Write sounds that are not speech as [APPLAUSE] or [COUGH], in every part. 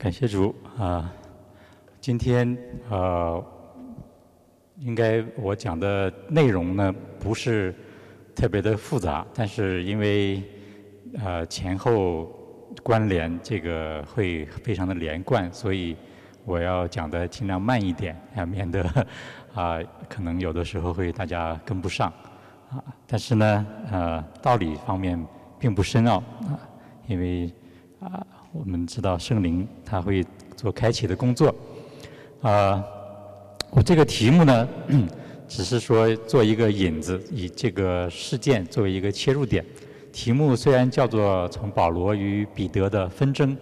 感谢主啊！今天呃，应该我讲的内容呢不是特别的复杂，但是因为呃前后关联，这个会非常的连贯，所以我要讲的尽量慢一点，啊，免得 [LAUGHS] 啊可能有的时候会大家跟不上啊。但是呢，呃，道理方面并不深奥啊，因为啊。我们知道圣灵他会做开启的工作，啊，我这个题目呢，[CLEARS THROAT] 只是说做一个引子，以这个事件作为一个切入点。题目虽然叫做从保罗与彼得的纷争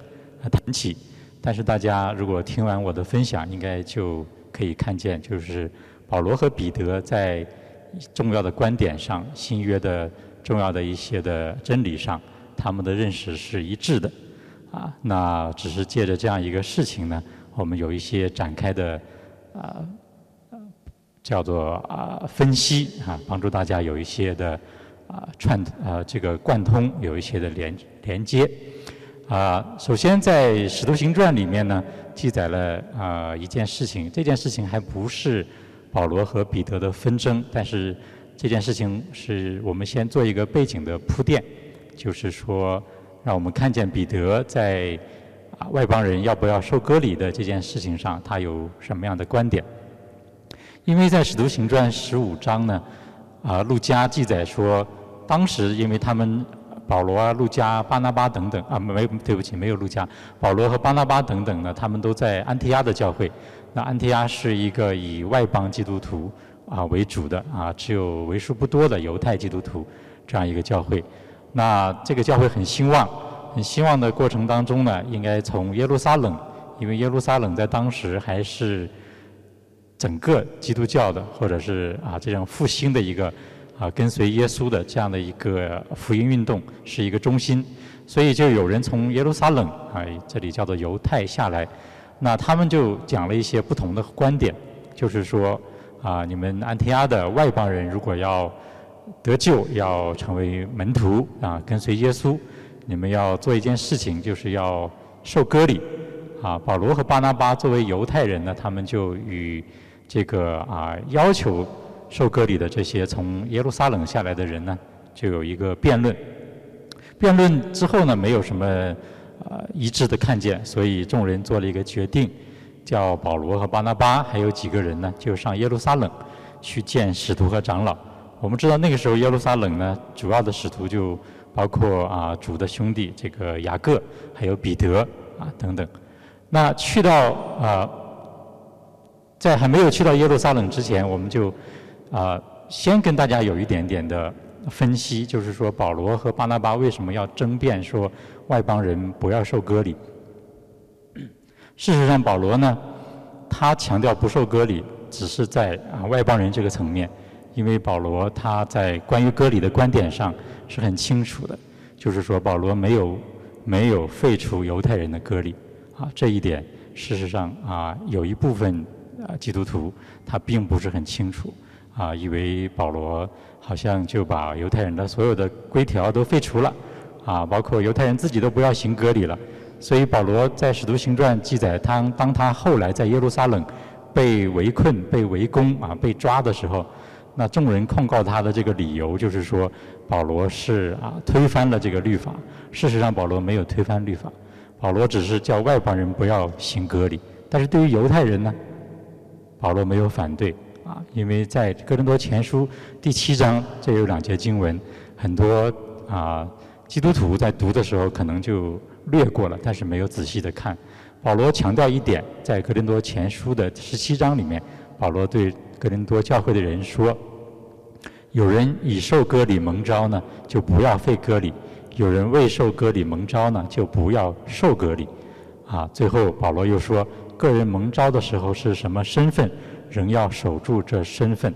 谈起，但是大家如果听完我的分享，应该就可以看见，就是保罗和彼得在重要的观点上、新约的重要的一些的真理上，他们的认识是一致的。啊，那只是借着这样一个事情呢，我们有一些展开的啊，叫做啊分析啊，帮助大家有一些的啊串啊这个贯通，有一些的连连接。啊，首先在《使徒行传》里面呢，记载了啊一件事情，这件事情还不是保罗和彼得的纷争，但是这件事情是我们先做一个背景的铺垫，就是说。让我们看见彼得在啊外邦人要不要受割礼的这件事情上，他有什么样的观点？因为在使徒行传十五章呢，啊，路加记载说，当时因为他们保罗啊、路加、巴拿巴等等啊，没对不起，没有路加，保罗和巴拿巴等等呢，他们都在安提亚的教会。那安提亚是一个以外邦基督徒啊为主的啊，只有为数不多的犹太基督徒这样一个教会。那这个教会很兴旺，很兴旺的过程当中呢，应该从耶路撒冷，因为耶路撒冷在当时还是整个基督教的，或者是啊这样复兴的一个啊跟随耶稣的这样的一个福音运动是一个中心，所以就有人从耶路撒冷啊这里叫做犹太下来，那他们就讲了一些不同的观点，就是说啊你们安提阿的外邦人如果要得救要成为门徒啊，跟随耶稣。你们要做一件事情，就是要受割礼。啊，保罗和巴拿巴作为犹太人呢，他们就与这个啊要求受割礼的这些从耶路撒冷下来的人呢，就有一个辩论。辩论之后呢，没有什么呃一致的看见，所以众人做了一个决定，叫保罗和巴拿巴还有几个人呢，就上耶路撒冷去见使徒和长老。我们知道那个时候耶路撒冷呢，主要的使徒就包括啊主的兄弟这个雅各，还有彼得啊等等。那去到啊，在还没有去到耶路撒冷之前，我们就啊先跟大家有一点点的分析，就是说保罗和巴拿巴为什么要争辩说外邦人不要受割礼？事实上，保罗呢，他强调不受割礼，只是在啊外邦人这个层面。因为保罗他在关于割礼的观点上是很清楚的，就是说保罗没有没有废除犹太人的割礼，啊，这一点事实上啊有一部分啊基督徒他并不是很清楚，啊，以为保罗好像就把犹太人的所有的规条都废除了，啊，包括犹太人自己都不要行割礼了，所以保罗在使徒行传记载他当他后来在耶路撒冷被围困、被围攻啊、被抓的时候。那众人控告他的这个理由就是说，保罗是啊推翻了这个律法。事实上，保罗没有推翻律法，保罗只是叫外邦人不要行割礼。但是对于犹太人呢，保罗没有反对啊，因为在哥林多前书第七章这有两节经文，很多啊基督徒在读的时候可能就略过了，但是没有仔细的看。保罗强调一点，在哥林多前书的十七章里面，保罗对哥林多教会的人说。有人已受割礼蒙召呢，就不要废割礼；有人未受割礼蒙召呢，就不要受割礼。啊，最后保罗又说，个人蒙召的时候是什么身份，仍要守住这身份。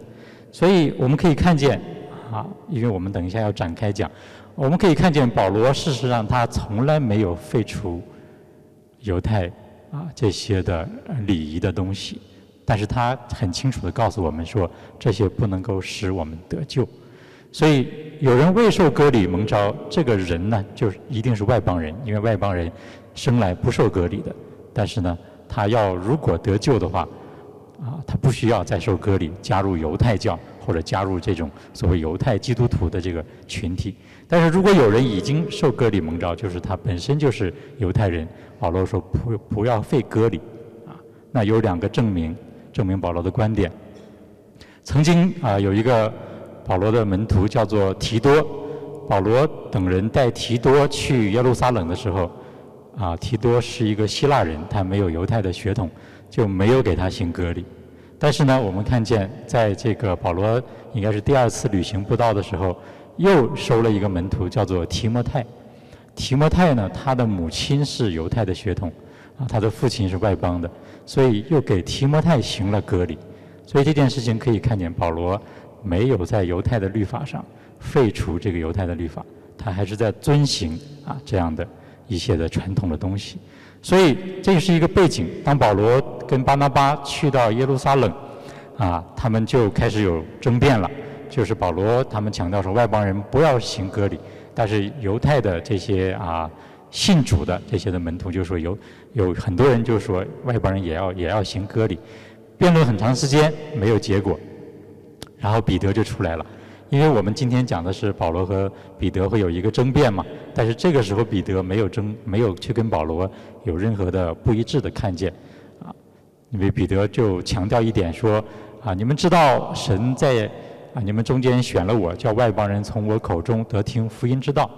所以我们可以看见，啊，因为我们等一下要展开讲，我们可以看见保罗事实上他从来没有废除犹太啊这些的礼仪的东西。但是他很清楚地告诉我们说，这些不能够使我们得救。所以有人未受割礼蒙召，这个人呢，就是一定是外邦人，因为外邦人生来不受割礼的。但是呢，他要如果得救的话，啊，他不需要再受割礼，加入犹太教或者加入这种所谓犹太基督徒的这个群体。但是如果有人已经受割礼蒙召，就是他本身就是犹太人，保罗说不不要费割礼，啊，那有两个证明，证明保罗的观点。曾经啊，有一个保罗的门徒叫做提多，保罗等人带提多去耶路撒冷的时候，啊，提多是一个希腊人，他没有犹太的血统，就没有给他行割礼。但是呢，我们看见在这个保罗应该是第二次旅行布道的时候，又收了一个门徒叫做提摩太。提摩太呢，他的母亲是犹太的血统，啊，他的父亲是外邦的，所以又给提摩太行了割礼。所以这件事情可以看见，保罗没有在犹太的律法上废除这个犹太的律法，他还是在遵行啊这样的一些的传统的东西。所以这是一个背景。当保罗跟巴拿巴去到耶路撒冷，啊，他们就开始有争辩了。就是保罗他们强调说，外邦人不要行割礼，但是犹太的这些啊信主的这些的门徒就说有有很多人就说外邦人也要也要行割礼。辩论很长时间没有结果，然后彼得就出来了。因为我们今天讲的是保罗和彼得会有一个争辩嘛，但是这个时候彼得没有争，没有去跟保罗有任何的不一致的看见，啊，因为彼得就强调一点说，啊，你们知道神在啊你们中间选了我，叫外邦人从我口中得听福音之道。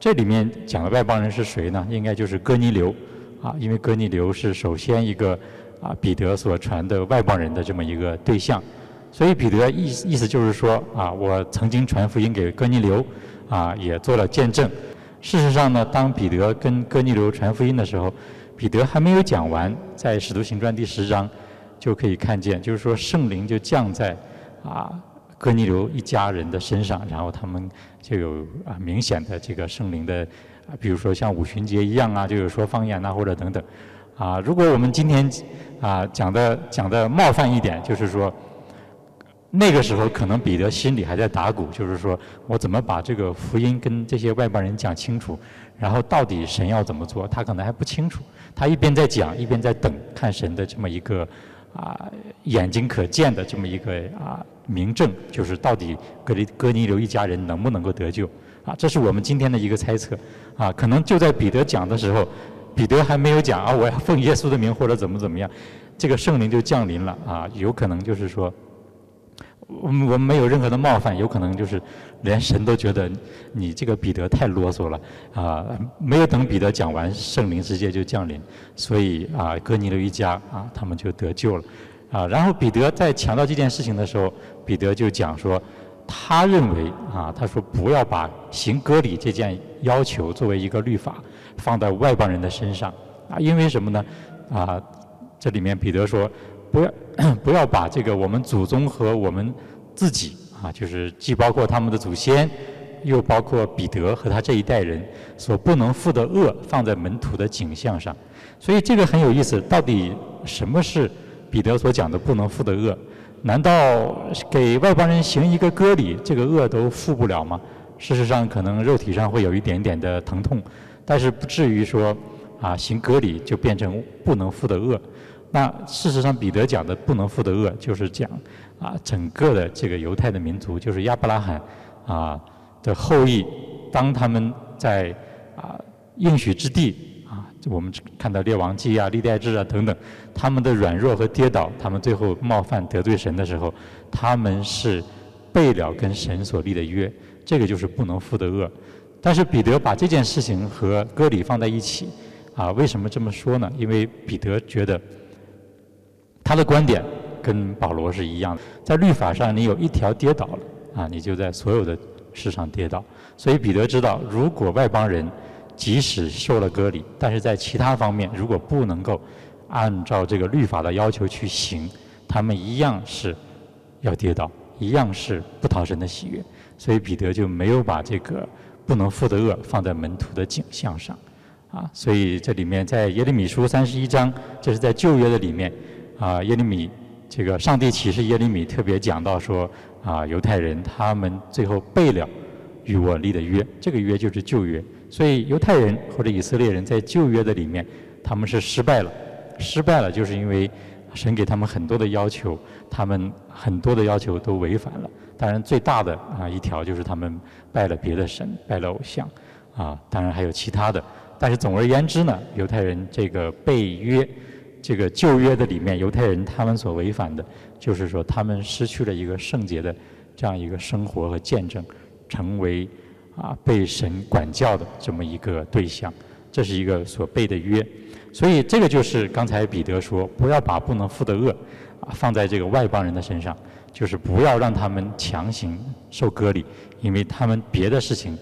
这里面讲的外邦人是谁呢？应该就是哥尼流，啊，因为哥尼流是首先一个。啊，彼得所传的外邦人的这么一个对象，所以彼得意思意思就是说啊，我曾经传福音给哥尼流，啊，也做了见证。事实上呢，当彼得跟哥尼流传福音的时候，彼得还没有讲完，在使徒行传第十章就可以看见，就是说圣灵就降在啊哥尼流一家人的身上，然后他们就有啊明显的这个圣灵的，啊，比如说像五旬节一样啊，就有说方言呐或者等等。啊，如果我们今天啊讲的讲的冒犯一点，就是说，那个时候可能彼得心里还在打鼓，就是说我怎么把这个福音跟这些外邦人讲清楚，然后到底神要怎么做，他可能还不清楚。他一边在讲，一边在等看神的这么一个啊眼睛可见的这么一个啊明证，就是到底格里哥尼流一家人能不能够得救啊？这是我们今天的一个猜测啊。可能就在彼得讲的时候。彼得还没有讲啊，我要奉耶稣的名或者怎么怎么样，这个圣灵就降临了啊，有可能就是说，我们我们没有任何的冒犯，有可能就是连神都觉得你这个彼得太啰嗦了啊，没有等彼得讲完，圣灵直接就降临，所以啊，哥尼流一家啊，他们就得救了啊。然后彼得在强调这件事情的时候，彼得就讲说，他认为啊，他说不要把行割礼这件要求作为一个律法。放在外邦人的身上啊，因为什么呢？啊，这里面彼得说，不要 [COUGHS] 不要把这个我们祖宗和我们自己啊，就是既包括他们的祖先，又包括彼得和他这一代人所不能负的恶放在门徒的景象上。所以这个很有意思，到底什么是彼得所讲的不能负的恶？难道给外邦人行一个割礼，这个恶都负不了吗？事实上，可能肉体上会有一点点的疼痛。但是不至于说，啊，行割礼就变成不能负的恶。那事实上，彼得讲的不能负的恶，就是讲啊，整个的这个犹太的民族，就是亚伯拉罕啊的后裔，当他们在啊应许之地，我们看到列王记啊、历代志啊等等，他们的软弱和跌倒，他们最后冒犯得罪神的时候，他们是背了跟神所立的约，这个就是不能负的恶。但是彼得把这件事情和割礼放在一起，啊，为什么这么说呢？因为彼得觉得他的观点跟保罗是一样的，在律法上你有一条跌倒了，啊，你就在所有的事上跌倒。所以彼得知道，如果外邦人即使受了割礼，但是在其他方面如果不能够按照这个律法的要求去行，他们一样是要跌倒，一样是不讨神的喜悦。所以彼得就没有把这个。不能负的恶放在门徒的景象上，啊，所以这里面在耶利米书三十一章，这是在旧约的里面，啊，耶利米这个上帝启示耶利米特别讲到说，啊，犹太人他们最后背了与我立的约，这个约就是旧约，所以犹太人或者以色列人在旧约的里面，他们是失败了，失败了就是因为神给他们很多的要求，他们很多的要求都违反了。当然最大的啊一条就是他们拜了别的神，拜了偶像，啊，当然还有其他的。但是总而言之呢，犹太人这个被约，这个旧约的里面，犹太人他们所违反的，就是说他们失去了一个圣洁的这样一个生活和见证，成为啊被神管教的这么一个对象，这是一个所背的约。所以这个就是刚才彼得说，不要把不能负的恶啊放在这个外邦人的身上，就是不要让他们强行受割礼，因为他们别的事情。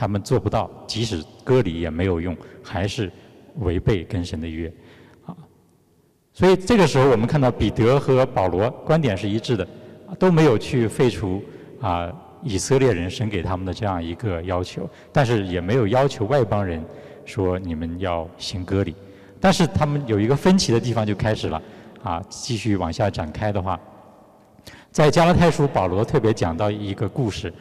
他们做不到，即使割礼也没有用，还是违背跟神的约，啊，所以这个时候我们看到彼得和保罗观点是一致的，都没有去废除啊以色列人神给他们的这样一个要求，但是也没有要求外邦人说你们要行割礼，但是他们有一个分歧的地方就开始了，啊，继续往下展开的话，在加拉太书保罗特别讲到一个故事。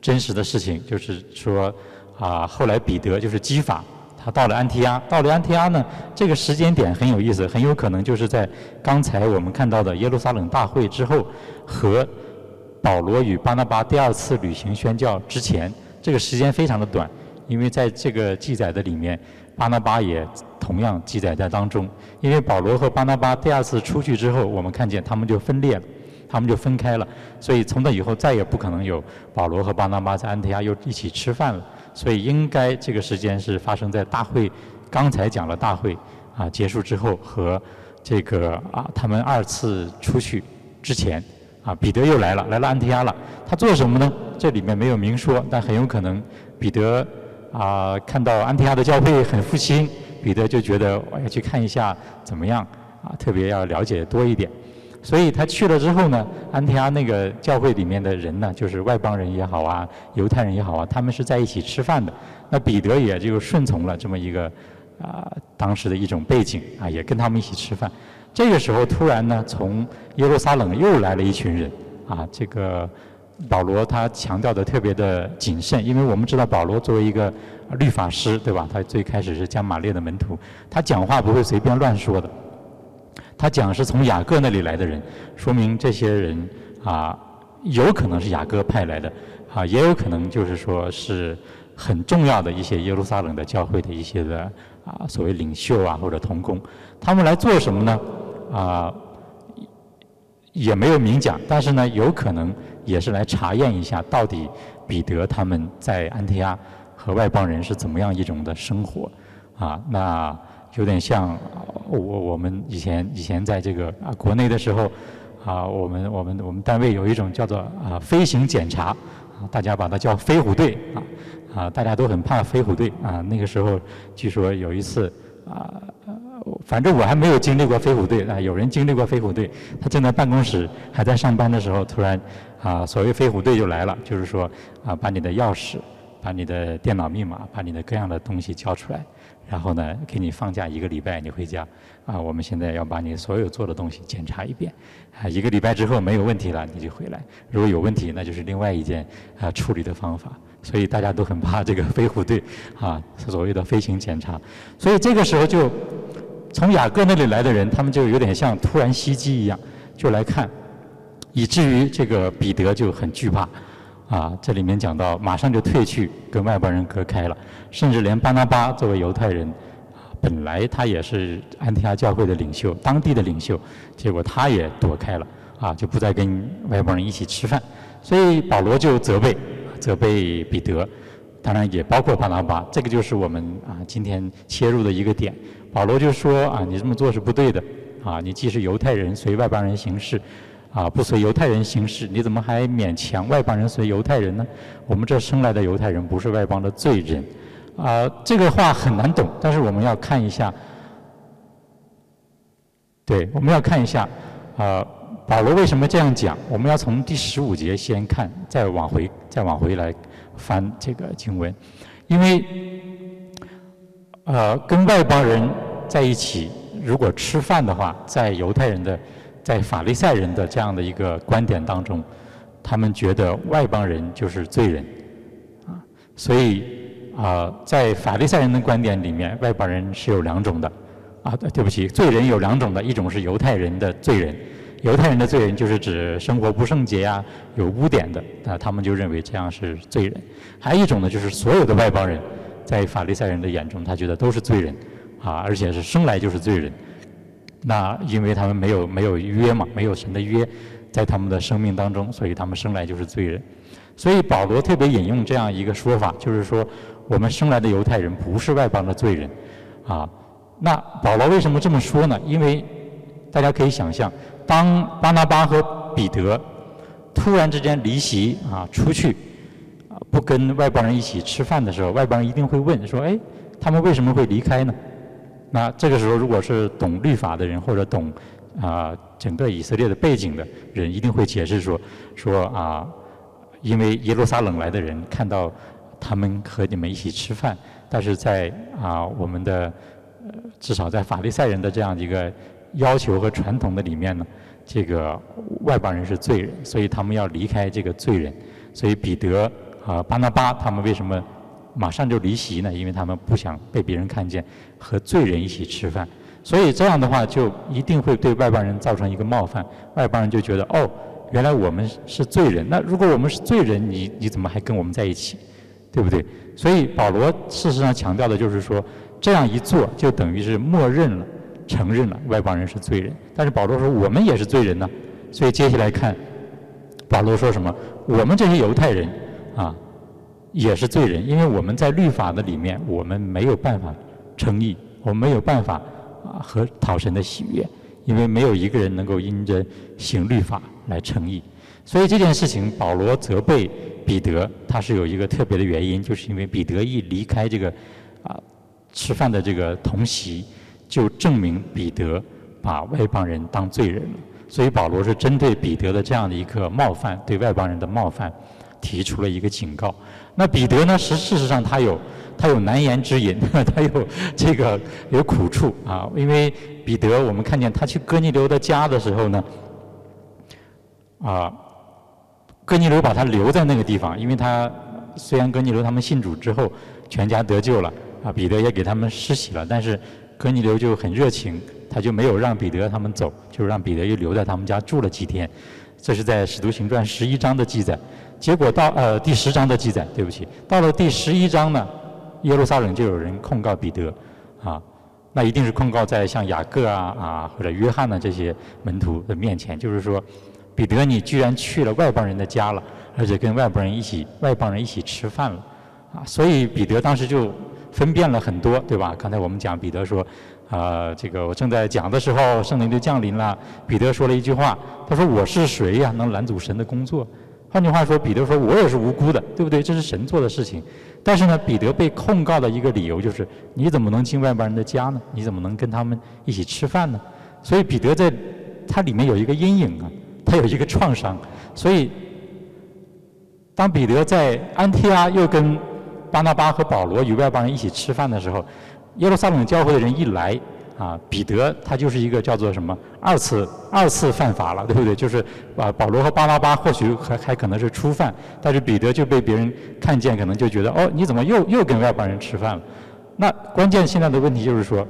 真实的事情就是说，啊，后来彼得就是基法，他到了安提阿，到了安提阿呢，这个时间点很有意思，很有可能就是在刚才我们看到的耶路撒冷大会之后，和保罗与巴拿巴第二次旅行宣教之前，这个时间非常的短，因为在这个记载的里面，巴拿巴也同样记载在当中，因为保罗和巴拿巴第二次出去之后，我们看见他们就分裂了。他们就分开了，所以从那以后再也不可能有保罗和巴拿巴在安提亚又一起吃饭了。所以应该这个时间是发生在大会，刚才讲了大会啊结束之后和这个啊他们二次出去之前啊彼得又来了，来了安提亚了。他做什么呢？这里面没有明说，但很有可能彼得啊看到安提亚的教会很复兴，彼得就觉得我要去看一下怎么样啊，特别要了解多一点。所以他去了之后呢，安提阿那个教会里面的人呢，就是外邦人也好啊，犹太人也好啊，他们是在一起吃饭的。那彼得也就顺从了这么一个啊当时的一种背景啊，也跟他们一起吃饭。这个时候突然呢，从耶路撒冷又来了一群人啊。这个保罗他强调的特别的谨慎，因为我们知道保罗作为一个律法师，对吧？他最开始是加马列的门徒，他讲话不会随便乱说的。他讲是从雅各那里来的人，说明这些人啊，有可能是雅各派来的，啊，也有可能就是说是很重要的一些耶路撒冷的教会的一些的啊，所谓领袖啊或者同工，他们来做什么呢？啊，也没有明讲，但是呢，有可能也是来查验一下，到底彼得他们在安提阿和外邦人是怎么样一种的生活，啊，那。有点像我我们以前以前在这个啊国内的时候，啊我们我们我们单位有一种叫做啊飞行检查，啊大家把它叫飞虎队啊啊大家都很怕飞虎队啊那个时候据说有一次啊反正我还没有经历过飞虎队啊有人经历过飞虎队，他正在办公室还在上班的时候，突然啊所谓飞虎队就来了，就是说啊把你的钥匙、把你的电脑密码、把你的各样的东西交出来。然后呢，给你放假一个礼拜，你回家，啊，我们现在要把你所有做的东西检查一遍，啊，一个礼拜之后没有问题了，你就回来；如果有问题，那就是另外一件啊处理的方法。所以大家都很怕这个飞虎队，啊，所谓的飞行检查。所以这个时候就从雅各那里来的人，他们就有点像突然袭击一样，就来看，以至于这个彼得就很惧怕。啊，这里面讲到，马上就退去，跟外邦人隔开了，甚至连巴拿巴作为犹太人，本来他也是安提阿教会的领袖，当地的领袖，结果他也躲开了，啊，就不再跟外邦人一起吃饭。所以保罗就责备，责备彼得，当然也包括巴拿巴。这个就是我们啊今天切入的一个点。保罗就说啊，你这么做是不对的，啊，你既是犹太人，随外邦人行事。啊，不随犹太人行事，你怎么还勉强外邦人随犹太人呢？我们这生来的犹太人不是外邦的罪人，啊，这个话很难懂，但是我们要看一下，对，我们要看一下，啊，保罗为什么这样讲？我们要从第十五节先看，再往回，再往回来翻这个经文，因为，呃，跟外邦人在一起，如果吃饭的话，在犹太人的。在法利赛人的这样的一个观点当中，他们觉得外邦人就是罪人，啊，所以啊，在法利赛人的观点里面，外邦人是有两种的，啊，对不起，罪人有两种的，一种是犹太人的罪人，犹太人的罪人就是指生活不圣洁呀、有污点的，啊，他们就认为这样是罪人。还有一种呢，就是所有的外邦人，在法利赛人的眼中，他觉得都是罪人，啊，而且是生来就是罪人。那因为他们没有没有约嘛，没有神的约，在他们的生命当中，所以他们生来就是罪人。所以保罗特别引用这样一个说法，就是说我们生来的犹太人不是外邦的罪人，啊，那保罗为什么这么说呢？因为大家可以想象，当巴拿巴和彼得突然之间离席啊，出去啊，不跟外邦人一起吃饭的时候，外邦人一定会问说：“哎，他们为什么会离开呢？”那这个时候，如果是懂律法的人或者懂啊整个以色列的背景的人，一定会解释说说啊，因为耶路撒冷来的人看到他们和你们一起吃饭，但是在啊我们的至少在法利赛人的这样一个要求和传统的里面呢，这个外邦人是罪人，所以他们要离开这个罪人，所以彼得啊巴拿巴他们为什么？马上就离席呢，因为他们不想被别人看见和罪人一起吃饭，所以这样的话就一定会对外邦人造成一个冒犯。外邦人就觉得哦，原来我们是罪人。那如果我们是罪人，你你怎么还跟我们在一起，对不对？所以保罗事实上强调的就是说，这样一做就等于是默认了、承认了外邦人是罪人。但是保罗说我们也是罪人呢，所以接下来看保罗说什么？我们这些犹太人啊。也是罪人，因为我们在律法的里面，我们没有办法诚意，我们没有办法啊和讨神的喜悦，因为没有一个人能够因着行律法来诚意。所以这件事情，保罗责备彼得，他是有一个特别的原因，就是因为彼得一离开这个啊吃饭的这个同席，就证明彼得把外邦人当罪人了。所以保罗是针对彼得的这样的一个冒犯，对外邦人的冒犯，提出了一个警告。那彼得呢？实事实上他有他有难言之隐，[LAUGHS] 他有这个有苦处啊。因为彼得，我们看见他去哥尼流的家的时候呢，啊，哥尼流把他留在那个地方，因为他虽然哥尼流他们信主之后全家得救了啊，彼得也给他们施洗了，但是哥尼流就很热情，他就没有让彼得他们走，就让彼得又留在他们家住了几天。这是在使徒行传十一章的记载。结果到呃第十章的记载，对不起，到了第十一章呢，耶路撒冷就有人控告彼得，啊，那一定是控告在像雅各啊啊或者约翰呢这些门徒的面前，就是说，彼得你居然去了外邦人的家了，而且跟外邦人一起外邦人一起吃饭了，啊，所以彼得当时就分辨了很多，对吧？刚才我们讲彼得说，啊，这个我正在讲的时候，圣灵就降临了，彼得说了一句话，他说我是谁呀，能拦阻神的工作？换句话说，彼得说：“我也是无辜的，对不对？这是神做的事情。但是呢，彼得被控告的一个理由就是：你怎么能进外邦人的家呢？你怎么能跟他们一起吃饭呢？所以彼得在他里面有一个阴影啊，他有一个创伤。所以，当彼得在安提阿又跟巴拿巴和保罗与外邦人一起吃饭的时候，耶路撒冷教会的人一来。”啊，彼得他就是一个叫做什么二次二次犯法了，对不对？就是啊，保罗和巴拉巴或许还还可能是初犯，但是彼得就被别人看见，可能就觉得哦，你怎么又又跟外邦人吃饭了？那关键现在的问题就是说，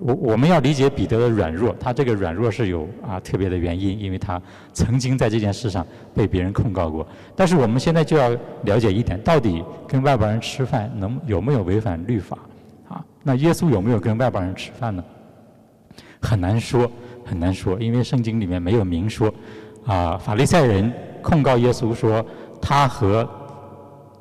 我我们要理解彼得的软弱，他这个软弱是有啊特别的原因，因为他曾经在这件事上被别人控告过。但是我们现在就要了解一点，到底跟外邦人吃饭能有没有违反律法？啊，那耶稣有没有跟外邦人吃饭呢？很难说，很难说，因为圣经里面没有明说。啊，法利赛人控告耶稣说，他和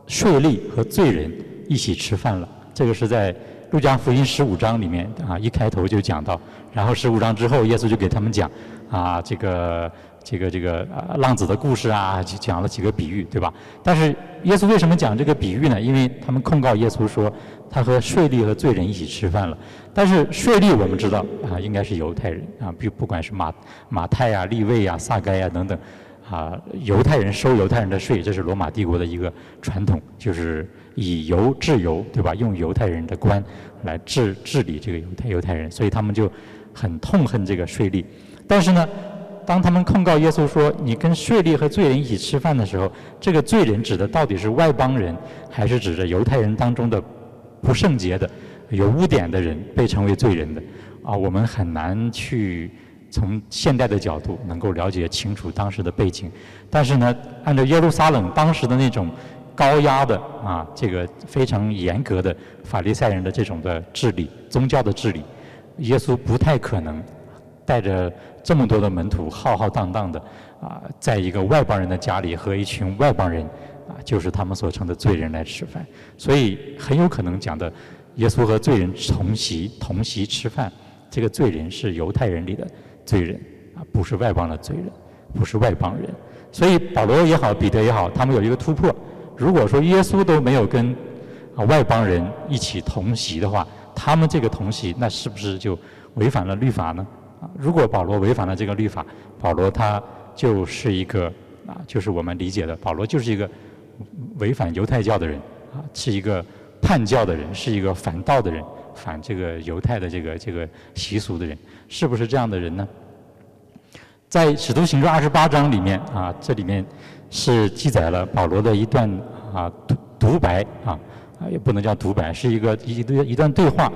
税吏和罪人一起吃饭了。这个是在路加福音十五章里面啊，一开头就讲到。然后十五章之后，耶稣就给他们讲啊，这个这个这个浪子的故事啊，就讲了几个比喻，对吧？但是耶稣为什么讲这个比喻呢？因为他们控告耶稣说，他和税吏和罪人一起吃饭了。但是税吏我们知道啊，应该是犹太人啊，不不管是马马太啊、利位啊、撒该啊等等，啊，犹太人收犹太人的税，这是罗马帝国的一个传统，就是以犹治犹，对吧？用犹太人的官来治治理这个犹太犹太人，所以他们就很痛恨这个税吏。但是呢，当他们控告耶稣说你跟税吏和罪人一起吃饭的时候，这个罪人指的到底是外邦人，还是指着犹太人当中的不圣洁的？有污点的人被称为罪人的，啊，我们很难去从现代的角度能够了解清楚当时的背景。但是呢，按照耶路撒冷当时的那种高压的啊，这个非常严格的法利赛人的这种的治理，宗教的治理，耶稣不太可能带着这么多的门徒浩浩荡荡的啊，在一个外邦人的家里和一群外邦人。啊，就是他们所称的罪人来吃饭，所以很有可能讲的，耶稣和罪人同席同席吃饭，这个罪人是犹太人里的罪人，啊，不是外邦的罪人，不是外邦人。所以保罗也好，彼得也好，他们有一个突破。如果说耶稣都没有跟啊外邦人一起同席的话，他们这个同席，那是不是就违反了律法呢？如果保罗违反了这个律法，保罗他就是一个啊，就是我们理解的保罗就是一个。违反犹太教的人啊，是一个叛教的人，是一个反道的人，反这个犹太的这个这个习俗的人，是不是这样的人呢？在《使徒行传》二十八章里面啊，这里面是记载了保罗的一段啊独独白啊啊，也不能叫独白，是一个一段一段对话。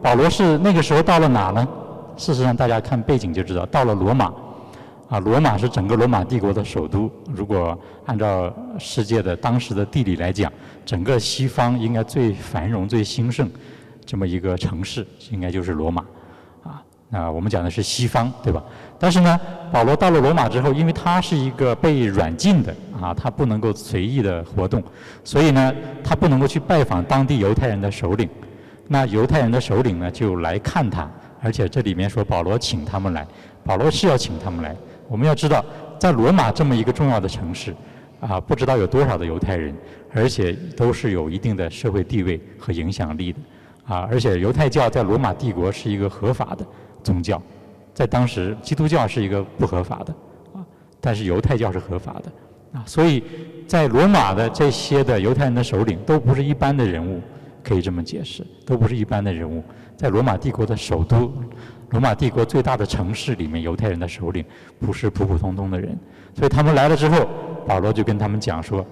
保罗是那个时候到了哪呢？事实上，大家看背景就知道，到了罗马。啊，罗马是整个罗马帝国的首都。如果按照世界的当时的地理来讲，整个西方应该最繁荣、最兴盛这么一个城市，应该就是罗马。啊，那我们讲的是西方，对吧？但是呢，保罗到了罗马之后，因为他是一个被软禁的，啊，他不能够随意的活动，所以呢，他不能够去拜访当地犹太人的首领。那犹太人的首领呢，就来看他，而且这里面说保罗请他们来，保罗是要请他们来。我们要知道，在罗马这么一个重要的城市，啊，不知道有多少的犹太人，而且都是有一定的社会地位和影响力的，啊，而且犹太教在罗马帝国是一个合法的宗教，在当时基督教是一个不合法的，啊，但是犹太教是合法的，啊，所以在罗马的这些的犹太人的首领都不是一般的人物，可以这么解释，都不是一般的人物，在罗马帝国的首都。罗马帝国最大的城市里面，犹太人的首领不是普普通通的人，所以他们来了之后，保罗就跟他们讲说，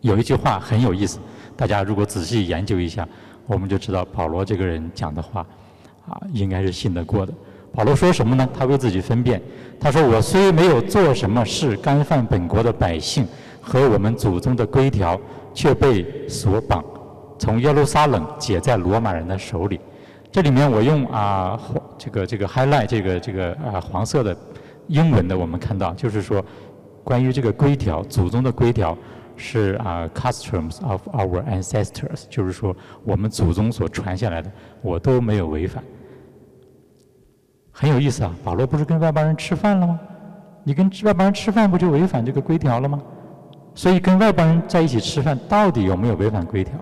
有一句话很有意思，大家如果仔细研究一下，我们就知道保罗这个人讲的话，啊，应该是信得过的。保罗说什么呢？他为自己分辨，他说：“我虽没有做什么事干犯本国的百姓和我们祖宗的规条，却被所绑，从耶路撒冷解在罗马人的手里。”这里面我用啊这个这个 highlight 这个这个啊黄色的英文的，我们看到就是说，关于这个规条，祖宗的规条是啊 customs of our ancestors，就是说我们祖宗所传下来的，我都没有违反。很有意思啊，保罗不是跟外邦人吃饭了吗？你跟外邦人吃饭不就违反这个规条了吗？所以跟外邦人在一起吃饭，到底有没有违反规条？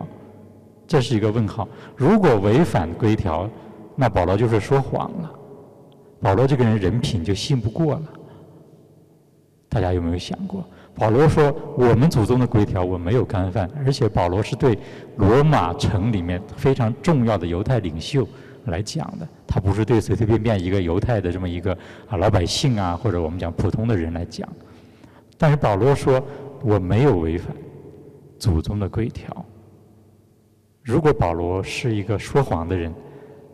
这是一个问号。如果违反规条，那保罗就是说谎了。保罗这个人人品就信不过了。大家有没有想过？保罗说：“我们祖宗的规条我没有干犯。”而且保罗是对罗马城里面非常重要的犹太领袖来讲的，他不是对随随便便一个犹太的这么一个啊老百姓啊，或者我们讲普通的人来讲。但是保罗说：“我没有违反祖宗的规条。”如果保罗是一个说谎的人，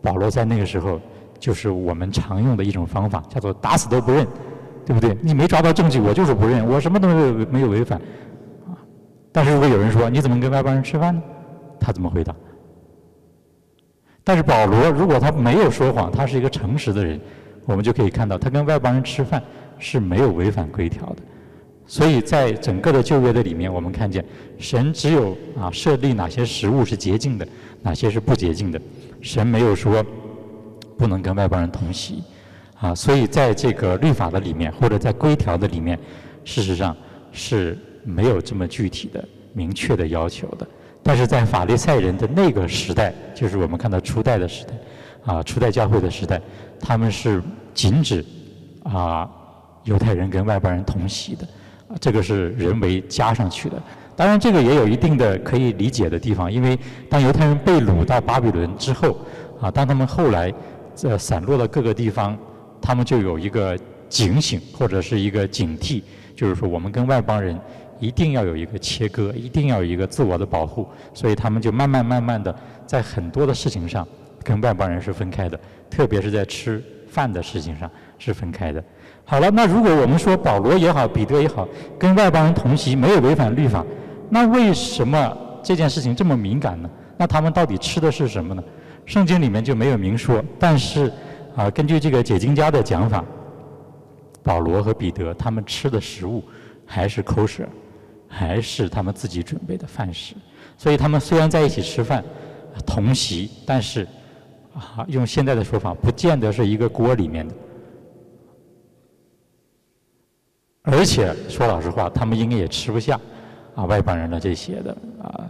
保罗在那个时候就是我们常用的一种方法，叫做打死都不认，对不对？你没抓到证据，我就是不认，我什么都没有没有违反，但是如果有人说你怎么跟外邦人吃饭呢？他怎么回答？但是保罗如果他没有说谎，他是一个诚实的人，我们就可以看到他跟外邦人吃饭是没有违反规条的。所以在整个的旧约的里面，我们看见神只有啊设立哪些食物是洁净的，哪些是不洁净的，神没有说不能跟外邦人同席啊。所以在这个律法的里面，或者在规条的里面，事实上是没有这么具体的、明确的要求的。但是在法利赛人的那个时代，就是我们看到初代的时代啊，初代教会的时代，他们是禁止啊犹太人跟外邦人同席的。这个是人为加上去的，当然这个也有一定的可以理解的地方，因为当犹太人被掳到巴比伦之后，啊，当他们后来呃散落到各个地方，他们就有一个警醒或者是一个警惕，就是说我们跟外邦人一定要有一个切割，一定要有一个自我的保护，所以他们就慢慢慢慢的在很多的事情上跟外邦人是分开的，特别是在吃饭的事情上是分开的。好了，那如果我们说保罗也好，彼得也好，跟外邦人同席，没有违反律法，那为什么这件事情这么敏感呢？那他们到底吃的是什么呢？圣经里面就没有明说，但是啊，根据这个解经家的讲法，保罗和彼得他们吃的食物还是 kosher，还是他们自己准备的饭食。所以他们虽然在一起吃饭，同席，但是啊，用现在的说法，不见得是一个锅里面的。而且说老实话，他们应该也吃不下啊外邦人的这些的啊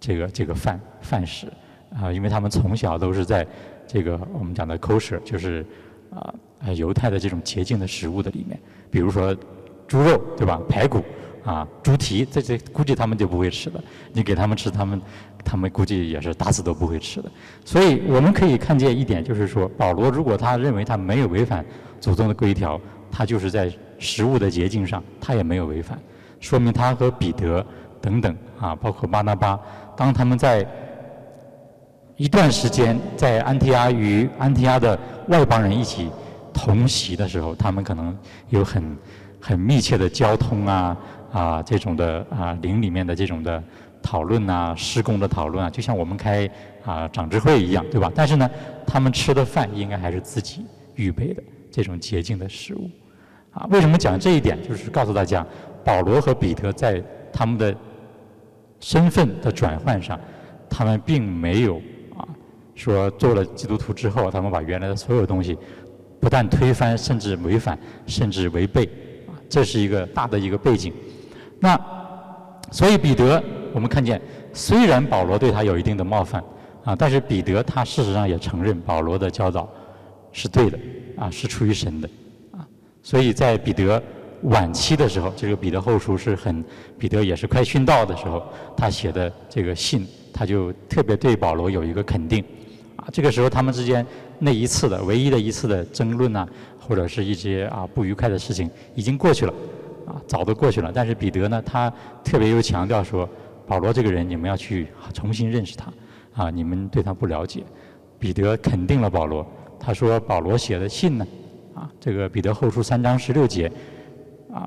这个这个饭饭食啊，因为他们从小都是在这个我们讲的 kosher，就是啊犹太的这种洁净的食物的里面，比如说猪肉对吧，排骨啊猪蹄这些估计他们就不会吃的。你给他们吃，他们他们估计也是打死都不会吃的。所以我们可以看见一点，就是说保罗如果他认为他没有违反祖宗的规条，他就是在。食物的洁净上，他也没有违反，说明他和彼得等等啊，包括巴拿巴，当他们在一段时间在安提阿与安提阿的外邦人一起同席的时候，他们可能有很很密切的交通啊啊这种的啊灵里面的这种的讨论啊施工的讨论啊，就像我们开啊长智会一样，对吧？但是呢，他们吃的饭应该还是自己预备的这种洁净的食物。啊，为什么讲这一点？就是告诉大家，保罗和彼得在他们的身份的转换上，他们并没有啊说做了基督徒之后，他们把原来的所有东西不但推翻，甚至违反，甚至违背啊，这是一个大的一个背景。那所以彼得，我们看见，虽然保罗对他有一定的冒犯啊，但是彼得他事实上也承认保罗的教导是对的啊，是出于神的。所以在彼得晚期的时候，这个彼得后书是很彼得也是快殉道的时候，他写的这个信，他就特别对保罗有一个肯定，啊，这个时候他们之间那一次的唯一的一次的争论呢，或者是一些啊不愉快的事情已经过去了，啊，早都过去了。但是彼得呢，他特别又强调说，保罗这个人你们要去重新认识他，啊，你们对他不了解。彼得肯定了保罗，他说保罗写的信呢。啊，这个彼得后书三章十六节，啊，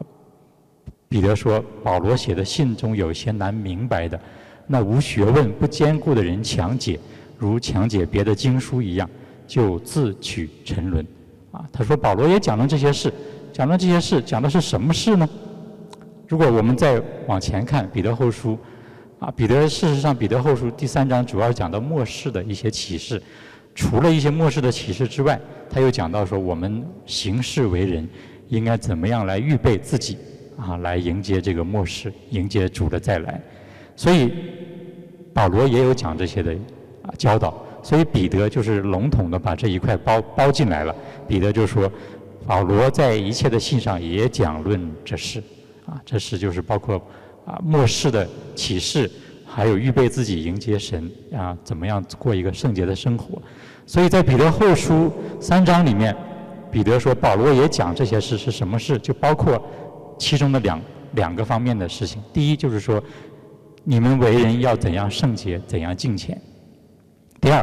彼得说保罗写的信中有些难明白的，那无学问不坚固的人强解，如强解别的经书一样，就自取沉沦。啊，他说保罗也讲了这些事，讲了这些事，讲的是什么事呢？如果我们再往前看彼得后书，啊，彼得事实上彼得后书第三章主要讲到末世的一些启示。除了一些末世的启示之外，他又讲到说，我们行事为人应该怎么样来预备自己啊，来迎接这个末世，迎接主的再来。所以保罗也有讲这些的啊教导。所以彼得就是笼统的把这一块包包进来了。彼得就说，保罗在一切的信上也讲论这事啊，这事就是包括啊末世的启示。还有预备自己迎接神啊，怎么样过一个圣洁的生活？所以在彼得后书三章里面，彼得说保罗也讲这些事是什么事？就包括其中的两两个方面的事情。第一就是说，你们为人要怎样圣洁，怎样敬虔。第二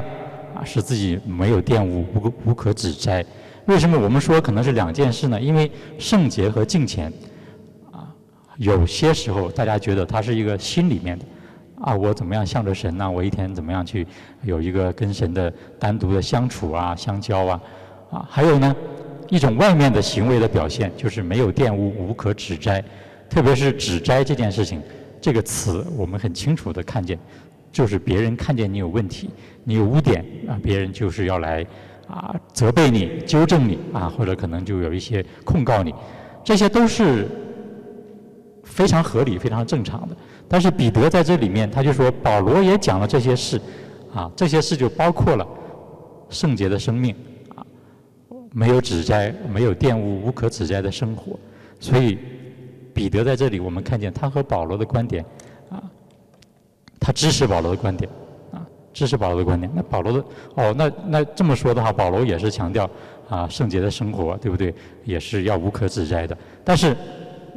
啊，使自己没有玷污，无无可指摘。为什么我们说可能是两件事呢？因为圣洁和敬虔啊，有些时候大家觉得它是一个心里面的。啊，我怎么样向着神呢？我一天怎么样去有一个跟神的单独的相处啊、相交啊？啊，还有呢，一种外面的行为的表现，就是没有玷污、无可指摘。特别是指摘这件事情，这个词我们很清楚的看见，就是别人看见你有问题，你有污点啊，别人就是要来啊责备你、纠正你啊，或者可能就有一些控告你，这些都是非常合理、非常正常的。但是彼得在这里面，他就说保罗也讲了这些事，啊，这些事就包括了圣洁的生命，啊，没有指摘、没有玷污、无可指摘的生活。所以彼得在这里，我们看见他和保罗的观点，啊，他支持保罗的观点，啊，支持保罗的观点。那保罗的，哦，那那这么说的话，保罗也是强调啊圣洁的生活，对不对？也是要无可指摘的。但是。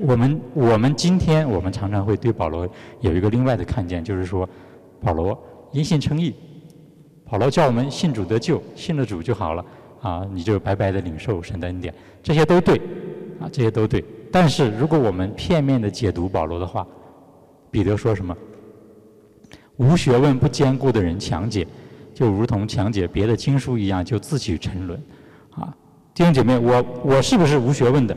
我们我们今天我们常常会对保罗有一个另外的看见，就是说，保罗因信称义，保罗叫我们信主得救，信了主就好了啊，你就白白的领受神的恩典，这些都对啊，这些都对。但是如果我们片面的解读保罗的话，彼得说什么？无学问不坚固的人强解，就如同强解别的经书一样，就自取沉沦啊！弟兄姐妹，我我是不是无学问的？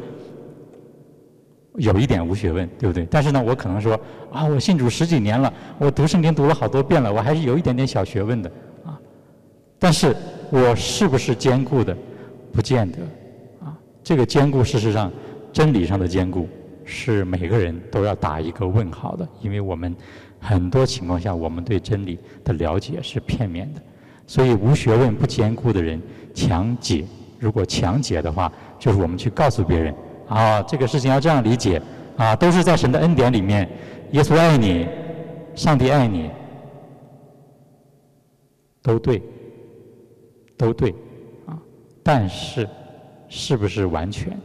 有一点无学问，对不对？但是呢，我可能说啊，我信主十几年了，我读圣经读了好多遍了，我还是有一点点小学问的啊。但是我是不是坚固的？不见得啊。这个坚固，事实上，真理上的坚固是每个人都要打一个问号的，因为我们很多情况下，我们对真理的了解是片面的。所以，无学问不坚固的人强解，如果强解的话，就是我们去告诉别人。啊，这个事情要这样理解，啊，都是在神的恩典里面，耶稣爱你，上帝爱你，都对，都对，啊，但是，是不是完全？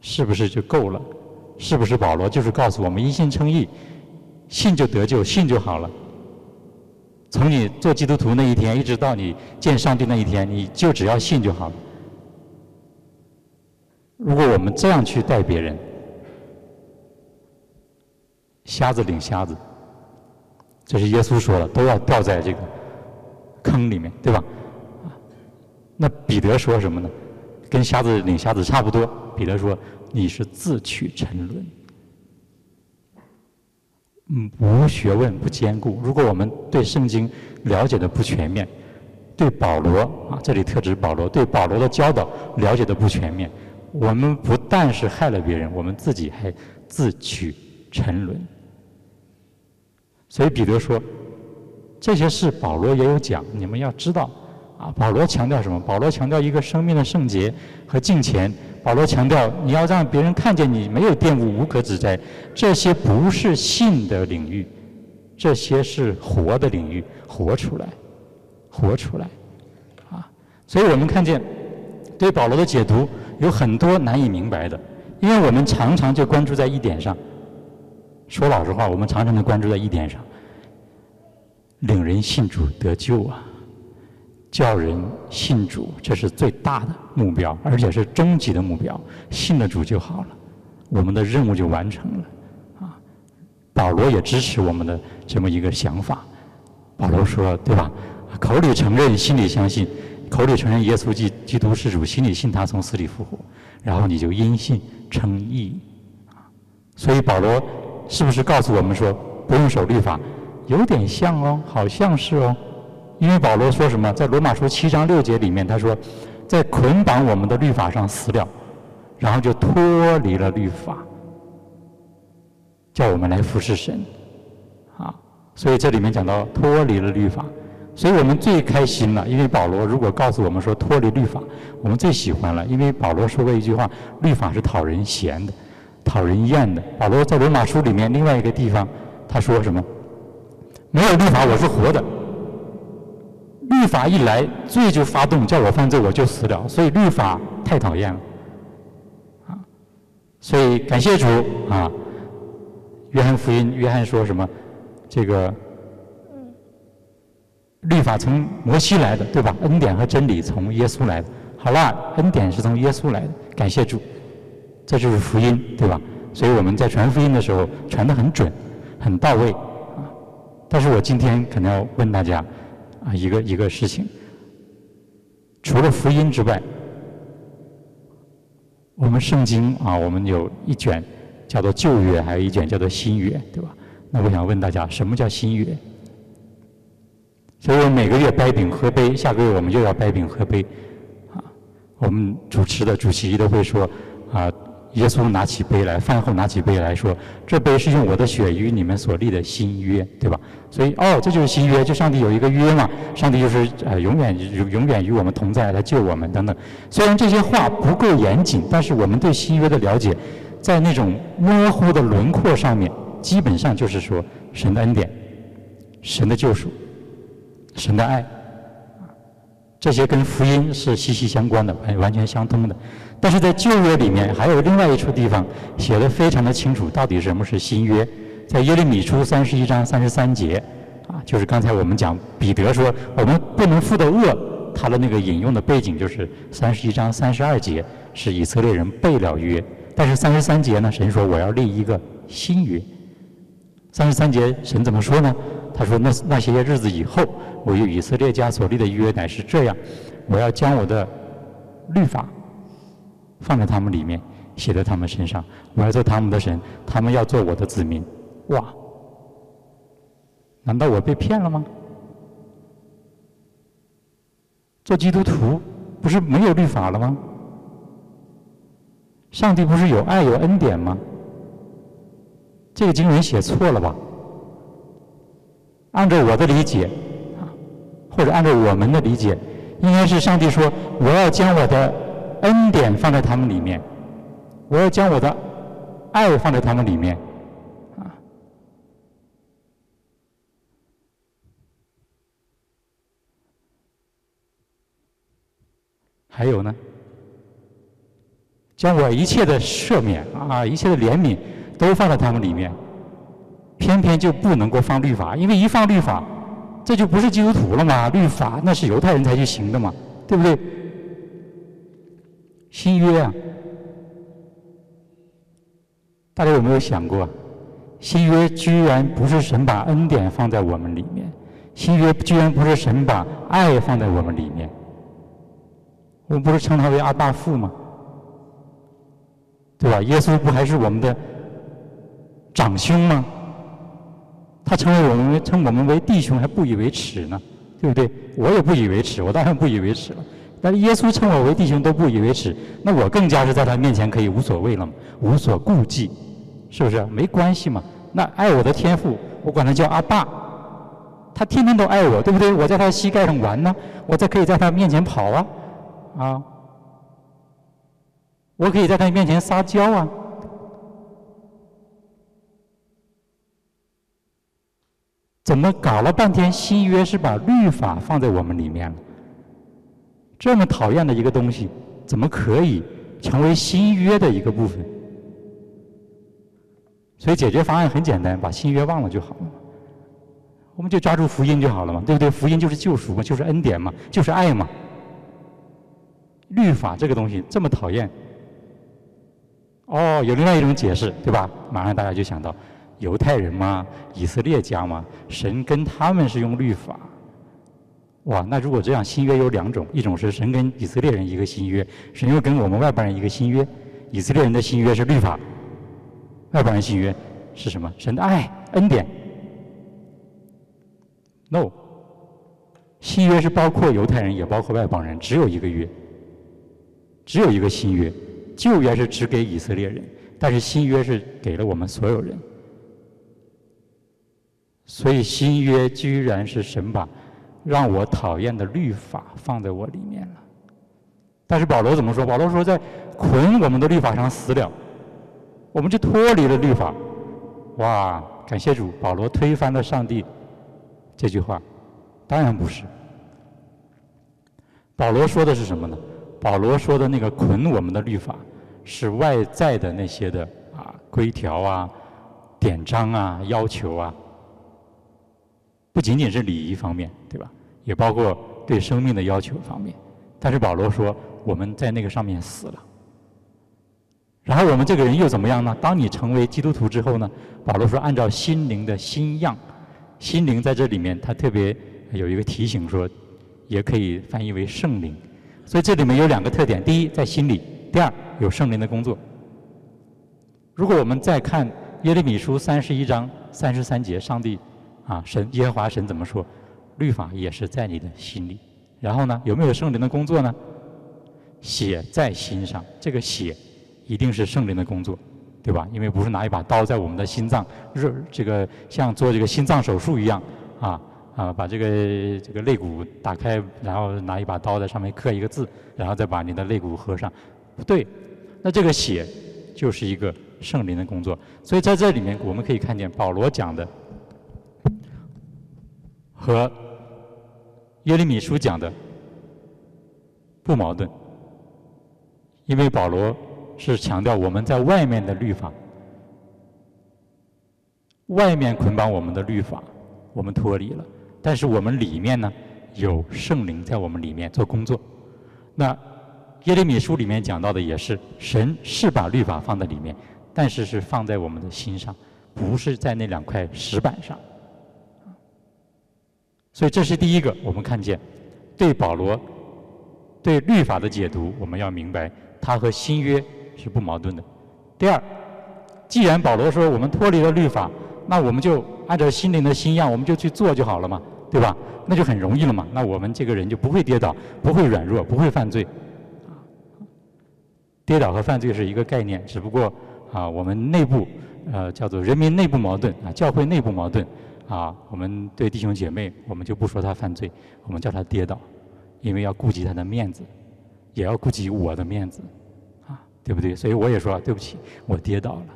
是不是就够了？是不是保罗就是告诉我们一心称义，信就得救，信就好了？从你做基督徒那一天，一直到你见上帝那一天，你就只要信就好了。如果我们这样去待别人，瞎子领瞎子，这是耶稣说的，都要掉在这个坑里面，对吧？那彼得说什么呢？跟瞎子领瞎子差不多。彼得说：“你是自取沉沦，嗯，无学问不坚固。如果我们对圣经了解的不全面，对保罗啊，这里特指保罗，对保罗的教导了解的不全面。”我们不但是害了别人，我们自己还自取沉沦。所以彼得说，这些事保罗也有讲，你们要知道。啊，保罗强调什么？保罗强调一个生命的圣洁和敬虔。保罗强调你要让别人看见你没有玷污、无可指摘。这些不是信的领域，这些是活的领域，活出来，活出来。啊，所以我们看见对保罗的解读。有很多难以明白的，因为我们常常就关注在一点上。说老实话，我们常常就关注在一点上，领人信主得救啊，叫人信主，这是最大的目标，而且是终极的目标。信了主就好了，我们的任务就完成了。啊，保罗也支持我们的这么一个想法。保罗说，对吧？口里承认，心里相信。口里承认耶稣基基督是主，心里信他从死里复活，然后你就因信称义，所以保罗是不是告诉我们说不用守律法？有点像哦，好像是哦，因为保罗说什么，在罗马书七章六节里面他说，在捆绑我们的律法上死了，然后就脱离了律法，叫我们来服侍神，啊，所以这里面讲到脱离了律法。所以我们最开心了，因为保罗如果告诉我们说脱离律法，我们最喜欢了，因为保罗说过一句话：律法是讨人嫌的，讨人厌的。保罗在罗马书里面另外一个地方，他说什么？没有律法我是活的，律法一来罪就发动，叫我犯罪我就死了，所以律法太讨厌了，啊！所以感谢主啊！约翰福音，约翰说什么？这个。律法从摩西来的，对吧？恩典和真理从耶稣来的。好了，恩典是从耶稣来的，感谢主，这就是福音，对吧？所以我们在传福音的时候传得很准，很到位。但是我今天可能要问大家啊一个一个事情：除了福音之外，我们圣经啊，我们有一卷叫做旧约，还有一卷叫做新约，对吧？那我想问大家，什么叫新约？所以我每个月掰饼喝杯，下个月我们又要掰饼喝杯，啊，我们主持的主席都会说，啊，耶稣拿起杯来，饭后拿起杯来说，这杯是用我的血与你们所立的新约，对吧？所以哦，这就是新约，就上帝有一个约嘛，上帝就是呃永远永远与我们同在，来救我们等等。虽然这些话不够严谨，但是我们对新约的了解，在那种模糊的轮廓上面，基本上就是说神的恩典，神的救赎。神的爱，这些跟福音是息息相关的，完完全相通的。但是在旧约里面还有另外一处地方写的非常的清楚，到底什么是新约？在耶利米书三十一章三十三节，啊，就是刚才我们讲彼得说我们不能负的恶，他的那个引用的背景就是三十一章三十二节是以色列人背了约，但是三十三节呢，神说我要立一个新约。三十三节神怎么说呢？他说那那些日子以后，我与以色列家所立的约乃是这样，我要将我的律法放在他们里面，写在他们身上，我要做他们的神，他们要做我的子民。哇！难道我被骗了吗？做基督徒不是没有律法了吗？上帝不是有爱有恩典吗？这个经文写错了吧？按照我的理解，或者按照我们的理解，应该是上帝说：“我要将我的恩典放在他们里面，我要将我的爱放在他们里面。”还有呢，将我一切的赦免啊，一切的怜悯都放在他们里面，偏偏就不能够放律法，因为一放律法，这就不是基督徒了嘛。律法那是犹太人才去行的嘛，对不对？新约啊，大家有没有想过，新约居然不是神把恩典放在我们里面，新约居然不是神把爱放在我们里面。我们不是称他为阿爸父吗？对吧？耶稣不还是我们的长兄吗？他称为我们称我们为弟兄，还不以为耻呢，对不对？我也不以为耻，我当然不以为耻了。但是耶稣称我为弟兄都不以为耻，那我更加是在他面前可以无所谓了，无所顾忌，是不是？没关系嘛。那爱我的天父，我管他叫阿爸，他天天都爱我，对不对？我在他膝盖上玩呢，我再可以在他面前跑啊。啊，我可以在他面前撒娇啊！怎么搞了半天新约是把律法放在我们里面了？这么讨厌的一个东西，怎么可以成为新约的一个部分？所以解决方案很简单，把新约忘了就好了。我们就抓住福音就好了嘛，对不对？福音就是救赎嘛，就是恩典嘛，就是爱嘛。律法这个东西这么讨厌，哦，有另外一种解释，对吧？马上大家就想到，犹太人嘛，以色列家嘛，神跟他们是用律法。哇，那如果这样，新约有两种，一种是神跟以色列人一个新约，神又跟我们外邦人一个新约。以色列人的新约是律法，外邦人新约是什么？神的爱、恩典。No，新约是包括犹太人，也包括外邦人，只有一个约。只有一个新约，旧约是只给以色列人，但是新约是给了我们所有人。所以新约居然是神把让我讨厌的律法放在我里面了。但是保罗怎么说？保罗说在捆我们的律法上死了，我们就脱离了律法。哇，感谢主，保罗推翻了上帝这句话。当然不是，保罗说的是什么呢？保罗说的那个捆我们的律法，是外在的那些的啊规条啊、典章啊、要求啊，不仅仅是礼仪方面，对吧？也包括对生命的要求方面。但是保罗说，我们在那个上面死了。然后我们这个人又怎么样呢？当你成为基督徒之后呢？保罗说，按照心灵的新样，心灵在这里面，他特别有一个提醒说，也可以翻译为圣灵。所以这里面有两个特点：第一，在心里；第二，有圣灵的工作。如果我们再看耶利米书三十一章三十三节，上帝啊，神耶和华神怎么说？律法也是在你的心里。然后呢，有没有圣灵的工作呢？写在心上，这个写一定是圣灵的工作，对吧？因为不是拿一把刀在我们的心脏热，这个像做这个心脏手术一样啊。啊，把这个这个肋骨打开，然后拿一把刀在上面刻一个字，然后再把你的肋骨合上。不对，那这个写就是一个圣灵的工作。所以在这里面，我们可以看见保罗讲的和耶利米书讲的不矛盾，因为保罗是强调我们在外面的律法，外面捆绑我们的律法，我们脱离了。但是我们里面呢，有圣灵在我们里面做工作。那耶利米书里面讲到的也是，神是把律法放在里面，但是是放在我们的心上，不是在那两块石板上。所以这是第一个，我们看见对保罗对律法的解读，我们要明白，它和新约是不矛盾的。第二，既然保罗说我们脱离了律法，那我们就按照心灵的新样，我们就去做就好了嘛，对吧？那就很容易了嘛。那我们这个人就不会跌倒，不会软弱，不会犯罪。跌倒和犯罪是一个概念，只不过啊，我们内部呃叫做人民内部矛盾啊，教会内部矛盾啊，我们对弟兄姐妹，我们就不说他犯罪，我们叫他跌倒，因为要顾及他的面子，也要顾及我的面子，啊，对不对？所以我也说对不起，我跌倒了，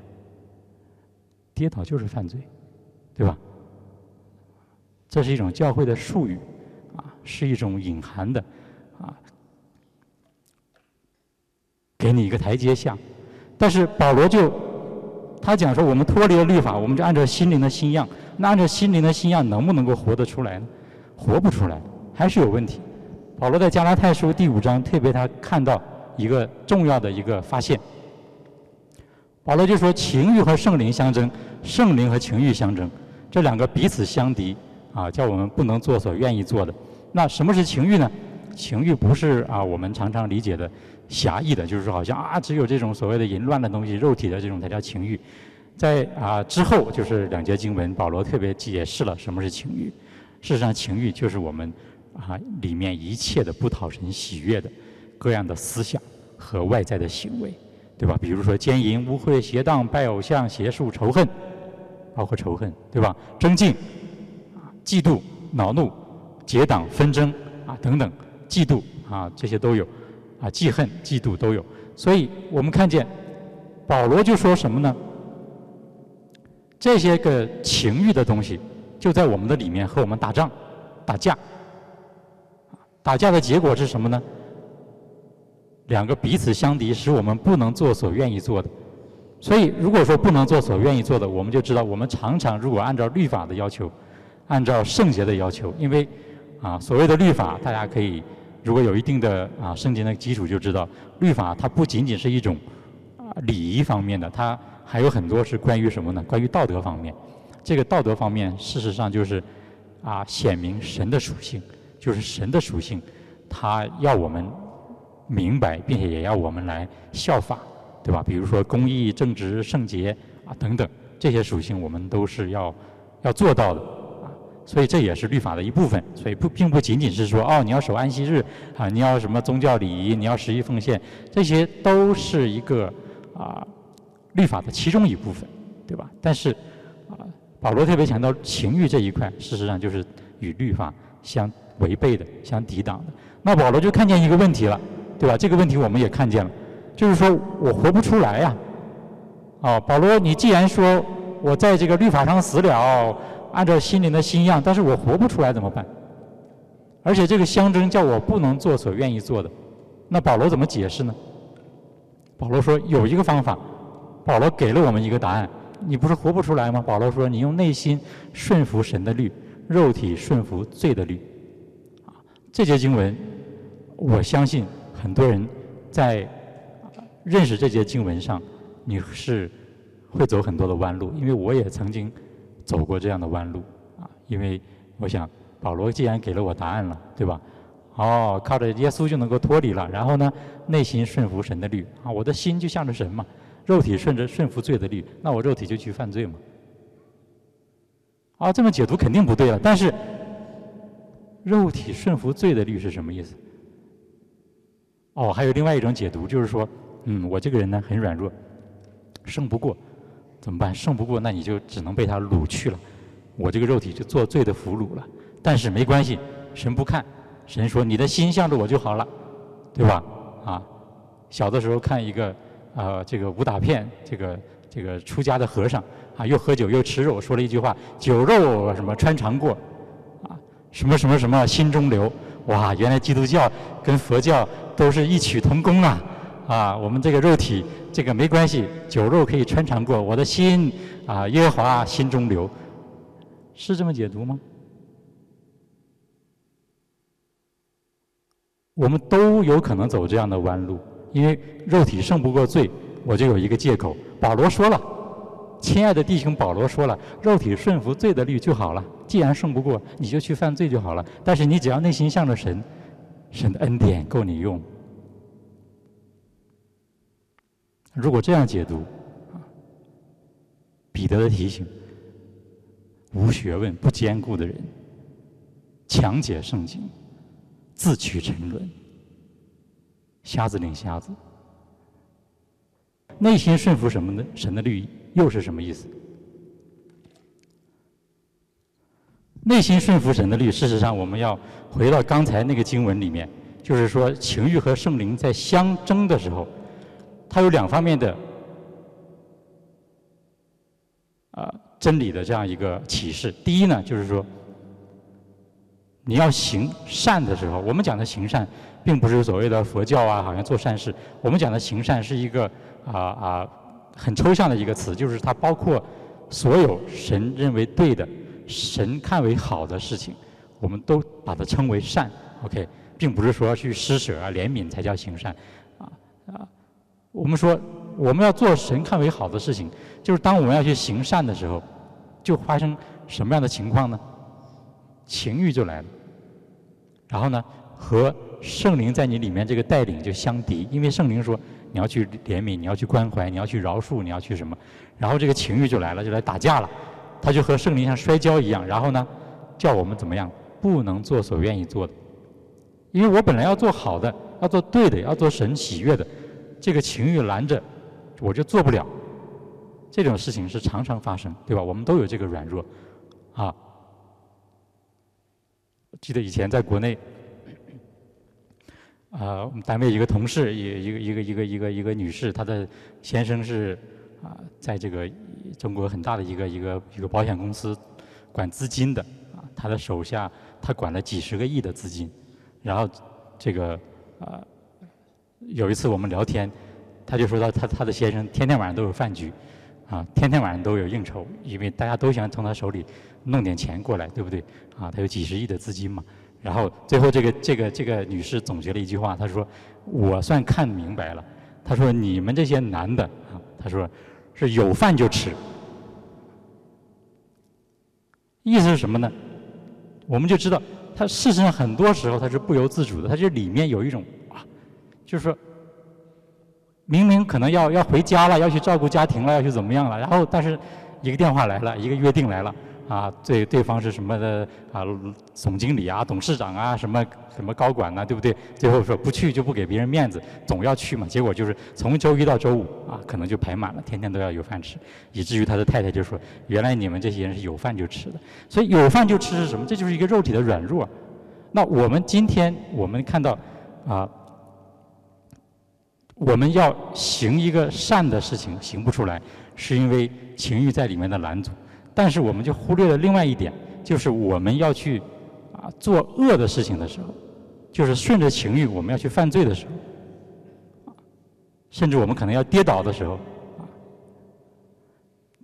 跌倒就是犯罪，对吧？这是一种教会的术语，啊，是一种隐含的。啊给你一个台阶下，但是保罗就他讲说，我们脱离了律法，我们就按照心灵的新样。那按照心灵的新样，能不能够活得出来呢？活不出来，还是有问题。保罗在加拉太书第五章特别他看到一个重要的一个发现。保罗就说，情欲和圣灵相争，圣灵和情欲相争，这两个彼此相敌啊，叫我们不能做所愿意做的。那什么是情欲呢？情欲不是啊，我们常常理解的。狭义的，就是说，好像啊，只有这种所谓的淫乱的东西，肉体的这种才叫情欲。在啊之后，就是两节经文，保罗特别解释了什么是情欲。事实上，情欲就是我们啊里面一切的不讨神喜悦的各样的思想和外在的行为，对吧？比如说奸淫、污秽、邪荡、拜偶像、邪术、仇恨，包括仇恨，对吧？争竞啊、嫉妒、恼怒、结党、纷争啊等等，嫉妒啊这些都有。啊，记恨、嫉妒都有，所以我们看见保罗就说什么呢？这些个情欲的东西就在我们的里面和我们打仗、打架。打架的结果是什么呢？两个彼此相敌，使我们不能做所愿意做的。所以，如果说不能做所愿意做的，我们就知道，我们常常如果按照律法的要求，按照圣洁的要求，因为啊，所谓的律法，大家可以。如果有一定的啊圣经的基础，就知道律法它不仅仅是一种啊礼仪方面的，它还有很多是关于什么呢？关于道德方面。这个道德方面，事实上就是啊显明神的属性，就是神的属性，他要我们明白，并且也要我们来效法，对吧？比如说公义、正直、圣洁啊等等这些属性，我们都是要要做到的啊。所以这也是律法的一部分，所以不并不仅仅是说哦，你要守安息日啊，你要什么宗教礼仪，你要十一奉献，这些都是一个啊律法的其中一部分，对吧？但是啊，保罗特别强调情欲这一块，事实上就是与律法相违背的、相抵挡的。那保罗就看见一个问题了，对吧？这个问题我们也看见了，就是说我活不出来呀。哦，保罗，你既然说我在这个律法上死了。按照心灵的新样，但是我活不出来怎么办？而且这个相争叫我不能做所愿意做的，那保罗怎么解释呢？保罗说有一个方法，保罗给了我们一个答案。你不是活不出来吗？保罗说你用内心顺服神的律，肉体顺服罪的律。啊，这节经文，我相信很多人在认识这节经文上，你是会走很多的弯路，因为我也曾经。走过这样的弯路啊，因为我想保罗既然给了我答案了，对吧？哦，靠着耶稣就能够脱离了，然后呢，内心顺服神的律啊，我的心就向着神嘛，肉体顺着顺服罪的律，那我肉体就去犯罪嘛。啊，这么解读肯定不对了。但是，肉体顺服罪的律是什么意思？哦，还有另外一种解读，就是说，嗯，我这个人呢很软弱，胜不过。怎么办？胜不过，那你就只能被他掳去了。我这个肉体就做罪的俘虏了。但是没关系，神不看，神说你的心向着我就好了，对吧？啊，小的时候看一个啊这个武打片这个这个出家的和尚啊又喝酒又吃肉说了一句话酒肉什么穿肠过啊什么什么什么心中留？哇原来基督教跟佛教都是异曲同工啊啊我们这个肉体这个没关系酒肉可以穿肠过我的心啊耶和华心中留。是这么解读吗？我们都有可能走这样的弯路。因为肉体胜不过罪，我就有一个借口。保罗说了：“亲爱的弟兄，保罗说了，肉体顺服罪的律就好了。既然胜不过，你就去犯罪就好了。但是你只要内心向着神，神的恩典够你用。如果这样解读，彼得的提醒：无学问、不坚固的人，强解圣经。”自取沉沦，瞎子领瞎子，内心顺服什么呢？神的律又是什么意思？内心顺服神的律，事实上我们要回到刚才那个经文里面，就是说情欲和圣灵在相争的时候，它有两方面的啊真理的这样一个启示。第一呢，就是说。你要行善的时候，我们讲的行善，并不是所谓的佛教啊，好像做善事。我们讲的行善是一个啊啊很抽象的一个词，就是它包括所有神认为对的、神看为好的事情，我们都把它称为善。OK，并不是说去施舍啊、怜悯才叫行善啊啊。我们说我们要做神看为好的事情，就是当我们要去行善的时候，就发生什么样的情况呢？情欲就来了，然后呢，和圣灵在你里面这个带领就相敌，因为圣灵说你要去怜悯，你要去关怀，你要去饶恕，你要去什么，然后这个情欲就来了，就来打架了，他就和圣灵像摔跤一样，然后呢，叫我们怎么样，不能做所愿意做的，因为我本来要做好的，要做对的，要做神喜悦的，这个情欲拦着，我就做不了，这种事情是常常发生，对吧？我们都有这个软弱，啊。记得以前在国内，啊，我们单位一个同事，一一个一个一个一个一个女士，她的先生是啊，在这个中国很大的一个一个一个保险公司管资金的啊，他的手下他管了几十个亿的资金，然后这个啊，有一次我们聊天，他就说到他他的先生天天晚上都有饭局，啊，天天晚上都有应酬，因为大家都想从他手里。弄点钱过来，对不对？啊，他有几十亿的资金嘛。然后最后这个这个这个女士总结了一句话，她说：“我算看明白了。”她说：“你们这些男的啊，她说是有饭就吃。”意思是什么呢？我们就知道，他事实上很多时候他是不由自主的，他这里面有一种啊，就是说，明明可能要要回家了，要去照顾家庭了，要去怎么样了，然后但是一个电话来了，一个约定来了。啊，对，对方是什么的啊？总经理啊，董事长啊，什么什么高管呐，对不对？最后说不去就不给别人面子，总要去嘛。结果就是从周一到周五啊，可能就排满了，天天都要有饭吃，以至于他的太太就说：“原来你们这些人是有饭就吃的。”所以有饭就吃是什么？这就是一个肉体的软弱。那我们今天我们看到啊，我们要行一个善的事情行不出来，是因为情欲在里面的拦阻。但是我们就忽略了另外一点，就是我们要去啊做恶的事情的时候，就是顺着情欲我们要去犯罪的时候，甚至我们可能要跌倒的时候，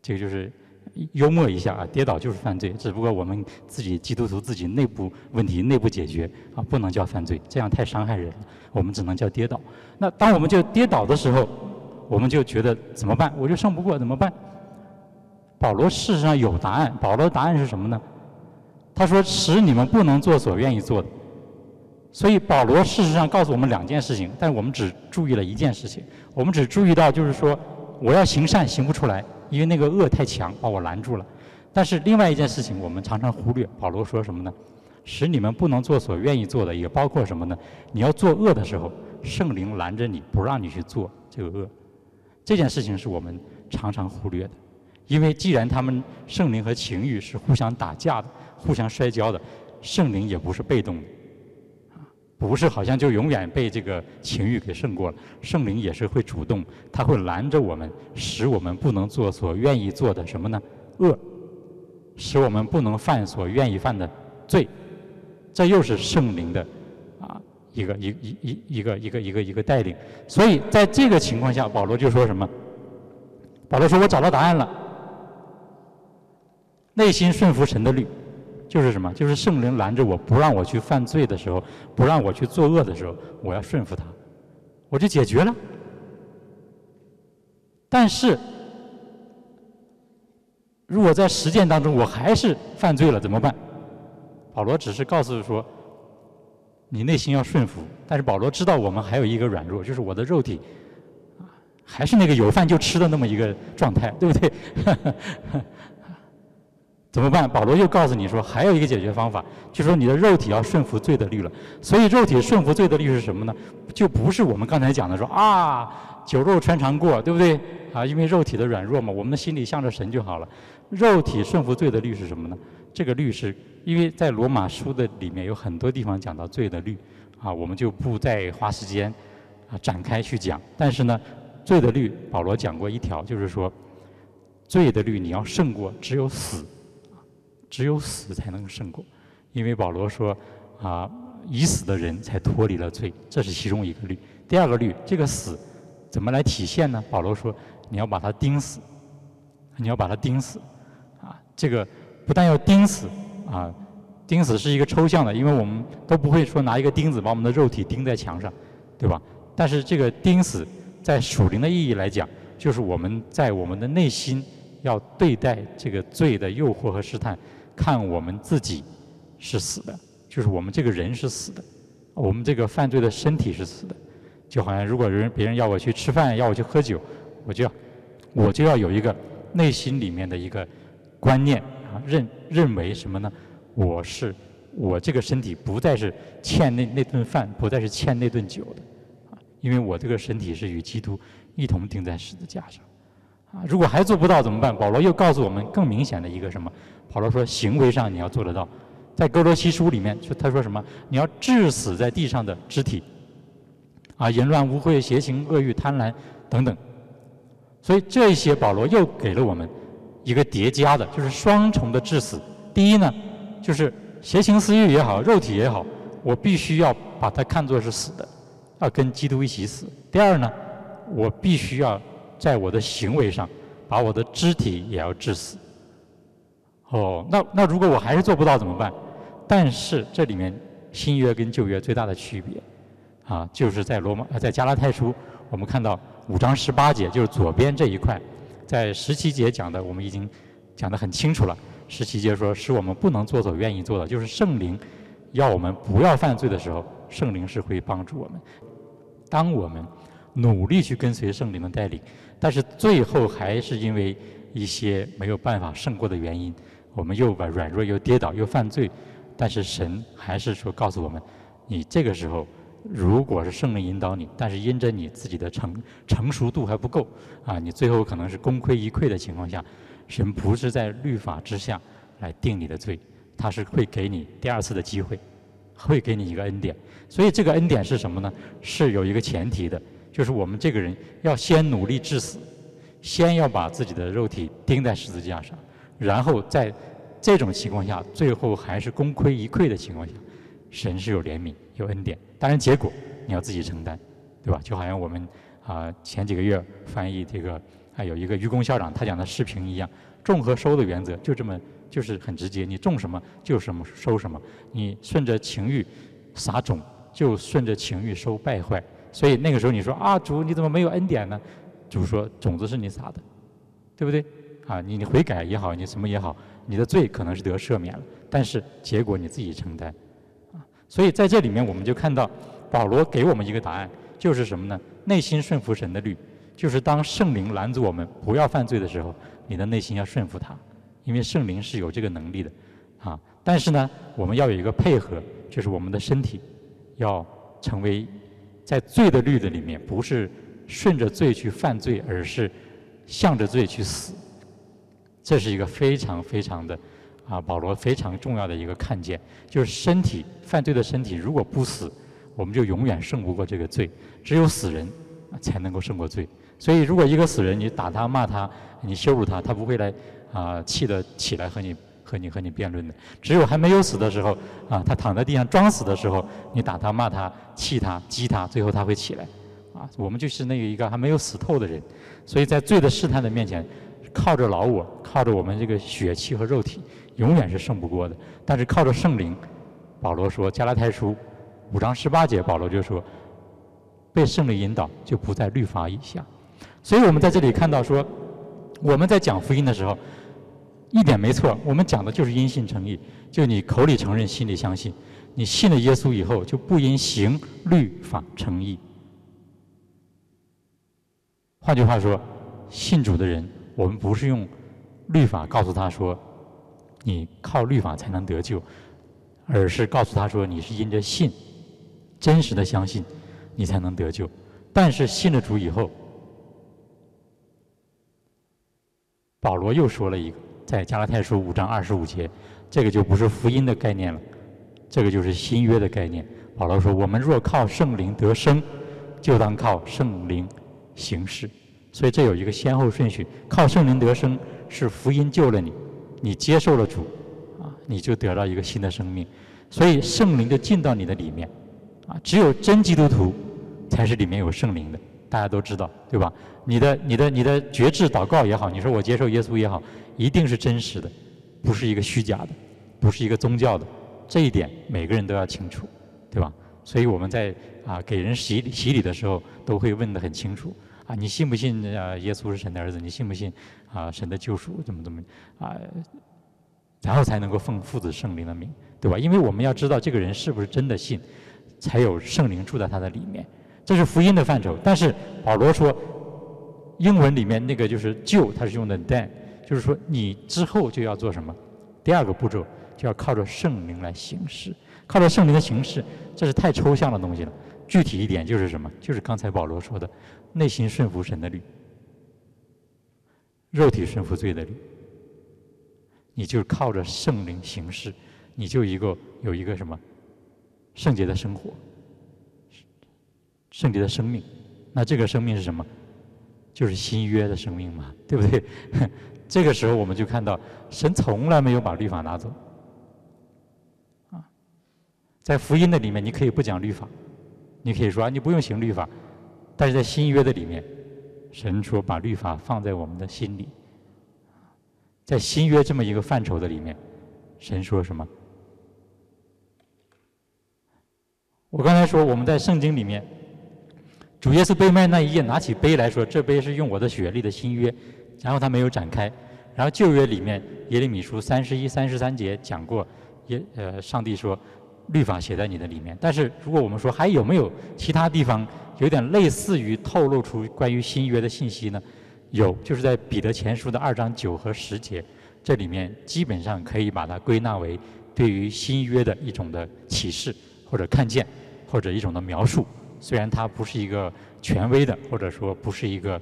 这个就是幽默一下啊，跌倒就是犯罪，只不过我们自己基督徒自己内部问题内部解决啊，不能叫犯罪，这样太伤害人了，我们只能叫跌倒。那当我们就跌倒的时候，我们就觉得怎么办？我就胜不过怎么办？保罗事实上有答案。保罗的答案是什么呢？他说：“使你们不能做所愿意做的。”所以保罗事实上告诉我们两件事情，但我们只注意了一件事情。我们只注意到就是说，我要行善行不出来，因为那个恶太强把我拦住了。但是另外一件事情我们常常忽略。保罗说什么呢？使你们不能做所愿意做的，也包括什么呢？你要做恶的时候，圣灵拦着你不让你去做这个恶。这件事情是我们常常忽略的。因为既然他们圣灵和情欲是互相打架的、互相摔跤的，圣灵也不是被动的，啊，不是好像就永远被这个情欲给胜过了。圣灵也是会主动，他会拦着我们，使我们不能做所愿意做的什么呢？恶，使我们不能犯所愿意犯的罪。这又是圣灵的啊一个一一一一个一个一个一个带领。所以在这个情况下，保罗就说什么？保罗说：“我找到答案了。”内心顺服神的律，就是什么？就是圣灵拦着我不让我去犯罪的时候，不让我去作恶的时候，我要顺服他，我就解决了。但是，如果在实践当中我还是犯罪了，怎么办？保罗只是告诉说，你内心要顺服。但是保罗知道我们还有一个软弱，就是我的肉体，还是那个有饭就吃的那么一个状态，对不对？[LAUGHS] 怎么办？保罗又告诉你说，还有一个解决方法，就说你的肉体要顺服罪的律了。所以肉体顺服罪的律是什么呢？就不是我们刚才讲的说啊，酒肉穿肠过，对不对？啊，因为肉体的软弱嘛，我们的心里向着神就好了。肉体顺服罪的律是什么呢？这个律是因为在罗马书的里面有很多地方讲到罪的律，啊，我们就不再花时间啊展开去讲。但是呢，罪的律保罗讲过一条，就是说，罪的律你要胜过，只有死。只有死才能胜过，因为保罗说啊，已死的人才脱离了罪，这是其中一个律。第二个律，这个死怎么来体现呢？保罗说，你要把它钉死，你要把它钉死，啊，这个不但要钉死，啊，钉死是一个抽象的，因为我们都不会说拿一个钉子把我们的肉体钉在墙上，对吧？但是这个钉死，在属灵的意义来讲，就是我们在我们的内心要对待这个罪的诱惑和试探。看我们自己是死的，就是我们这个人是死的，我们这个犯罪的身体是死的，就好像如果人别人要我去吃饭，要我去喝酒，我就要我就要有一个内心里面的一个观念啊，认认为什么呢？我是我这个身体不再是欠那那顿饭，不再是欠那顿酒的啊，因为我这个身体是与基督一同钉在十字架上啊。如果还做不到怎么办？保罗又告诉我们更明显的一个什么？保罗说：“行为上你要做得到，在哥罗西书里面，就他说什么？你要致死在地上的肢体，啊，淫乱、污秽、邪情、恶欲、贪婪等等。所以这些保罗又给了我们一个叠加的，就是双重的致死。第一呢，就是邪情私欲也好，肉体也好，我必须要把它看作是死的，要跟基督一起死。第二呢，我必须要在我的行为上把我的肢体也要致死。”哦，那那如果我还是做不到怎么办？但是这里面新约跟旧约最大的区别，啊，就是在罗马在加拉太书，我们看到五章十八节，就是左边这一块，在十七节讲的我们已经讲得很清楚了。十七节说，是我们不能做所愿意做的，就是圣灵要我们不要犯罪的时候，圣灵是会帮助我们。当我们努力去跟随圣灵的带领，但是最后还是因为一些没有办法胜过的原因。我们又把软弱又跌倒又犯罪，但是神还是说告诉我们：你这个时候如果是圣灵引导你，但是因着你自己的成成熟度还不够啊，你最后可能是功亏一篑的情况下，神不是在律法之下来定你的罪，他是会给你第二次的机会，会给你一个恩典。所以这个恩典是什么呢？是有一个前提的，就是我们这个人要先努力致死，先要把自己的肉体钉在十字架上。然后在这种情况下，最后还是功亏一篑的情况下，神是有怜悯、有恩典。当然，结果你要自己承担，对吧？就好像我们啊前几个月翻译这个，还有一个愚公校长他讲的视频一样，种和收的原则就这么就是很直接，你种什么就什么收什么，你顺着情欲撒种，就顺着情欲收败坏。所以那个时候你说啊主你怎么没有恩典呢？主说种子是你撒的，对不对？啊，你你悔改也好，你什么也好，你的罪可能是得赦免了，但是结果你自己承担，啊，所以在这里面我们就看到保罗给我们一个答案，就是什么呢？内心顺服神的律，就是当圣灵拦阻我们不要犯罪的时候，你的内心要顺服他，因为圣灵是有这个能力的，啊，但是呢，我们要有一个配合，就是我们的身体要成为在罪的律的里面，不是顺着罪去犯罪，而是向着罪去死。这是一个非常非常的，啊，保罗非常重要的一个看见，就是身体犯罪的身体如果不死，我们就永远胜不过这个罪。只有死人才能够胜过罪。所以，如果一个死人，你打他、骂他、你羞辱他，他不会来啊气得起来和你和你和你辩论的。只有还没有死的时候，啊，他躺在地上装死的时候，你打他、骂他、气他、激他，最后他会起来。啊，我们就是那个一个还没有死透的人。所以在罪的试探的面前。靠着老我，靠着我们这个血气和肉体，永远是胜不过的。但是靠着圣灵，保罗说加拉太书五章十八节，保罗就说被圣灵引导就不在律法以下。所以我们在这里看到说，我们在讲福音的时候，一点没错，我们讲的就是因信称义，就你口里承认，心里相信，你信了耶稣以后，就不因行律法称义。换句话说，信主的人，我们不是用律法告诉他说，你靠律法才能得救，而是告诉他说，你是因着信，真实的相信，你才能得救。但是信了主以后，保罗又说了一个，在加拉太书五章二十五节，这个就不是福音的概念了，这个就是新约的概念。保罗说：“我们若靠圣灵得生，就当靠圣灵。”行事，所以这有一个先后顺序。靠圣灵得生是福音救了你，你接受了主，啊，你就得到一个新的生命。所以圣灵就进到你的里面，啊，只有真基督徒才是里面有圣灵的，大家都知道，对吧？你的、你的、你的觉志祷告也好，你说我接受耶稣也好，一定是真实的，不是一个虚假的，不是一个宗教的。这一点每个人都要清楚，对吧？所以我们在啊给人洗礼洗礼的时候，都会问得很清楚。啊，你信不信啊？耶稣是神的儿子？你信不信啊？神的救赎怎么怎么啊？然后才能够奉父子圣灵的名，对吧？因为我们要知道这个人是不是真的信，才有圣灵住在他的里面。这是福音的范畴。但是保罗说，英文里面那个就是救，他是用的 then，就是说你之后就要做什么？第二个步骤就要靠着圣灵来行事，靠着圣灵的形式，这是太抽象的东西了。具体一点就是什么？就是刚才保罗说的。内心顺服神的律，肉体顺服罪的律，你就靠着圣灵行事，你就一个有一个什么圣洁的生活，圣洁的生命。那这个生命是什么？就是新约的生命嘛，对不对？这个时候我们就看到，神从来没有把律法拿走。啊，在福音的里面，你可以不讲律法，你可以说你不用行律法。但是在新约的里面，神说把律法放在我们的心里，在新约这么一个范畴的里面，神说什么？我刚才说我们在圣经里面，主耶稣被卖那一夜，拿起杯来说：“这杯是用我的血立的新约。”然后他没有展开。然后旧约里面耶利米书三十一、三十三节讲过，耶呃上帝说。律法写在你的里面，但是如果我们说还有没有其他地方有点类似于透露出关于新约的信息呢？有，就是在彼得前书的二章九和十节，这里面基本上可以把它归纳为对于新约的一种的启示或者看见或者一种的描述。虽然它不是一个权威的，或者说不是一个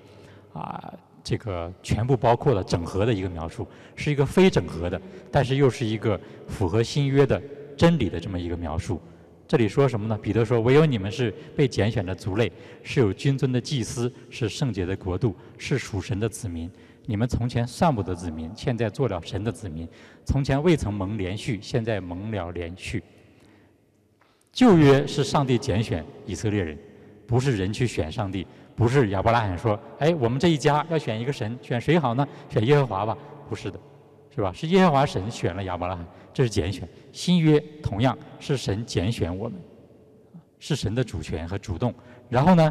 啊这个全部包括了整合的一个描述，是一个非整合的，但是又是一个符合新约的。真理的这么一个描述，这里说什么呢？彼得说：“唯有你们是被拣选的族类，是有君尊的祭司，是圣洁的国度，是属神的子民。你们从前算不得子民，现在做了神的子民；从前未曾蒙连续，现在蒙了连续。旧约是上帝拣选以色列人，不是人去选上帝，不是亚伯拉罕说：‘哎，我们这一家要选一个神，选谁好呢？选耶和华吧。’不是的。”是吧？是耶和华神选了亚伯拉罕，这是拣选。新约同样是神拣选我们，是神的主权和主动。然后呢，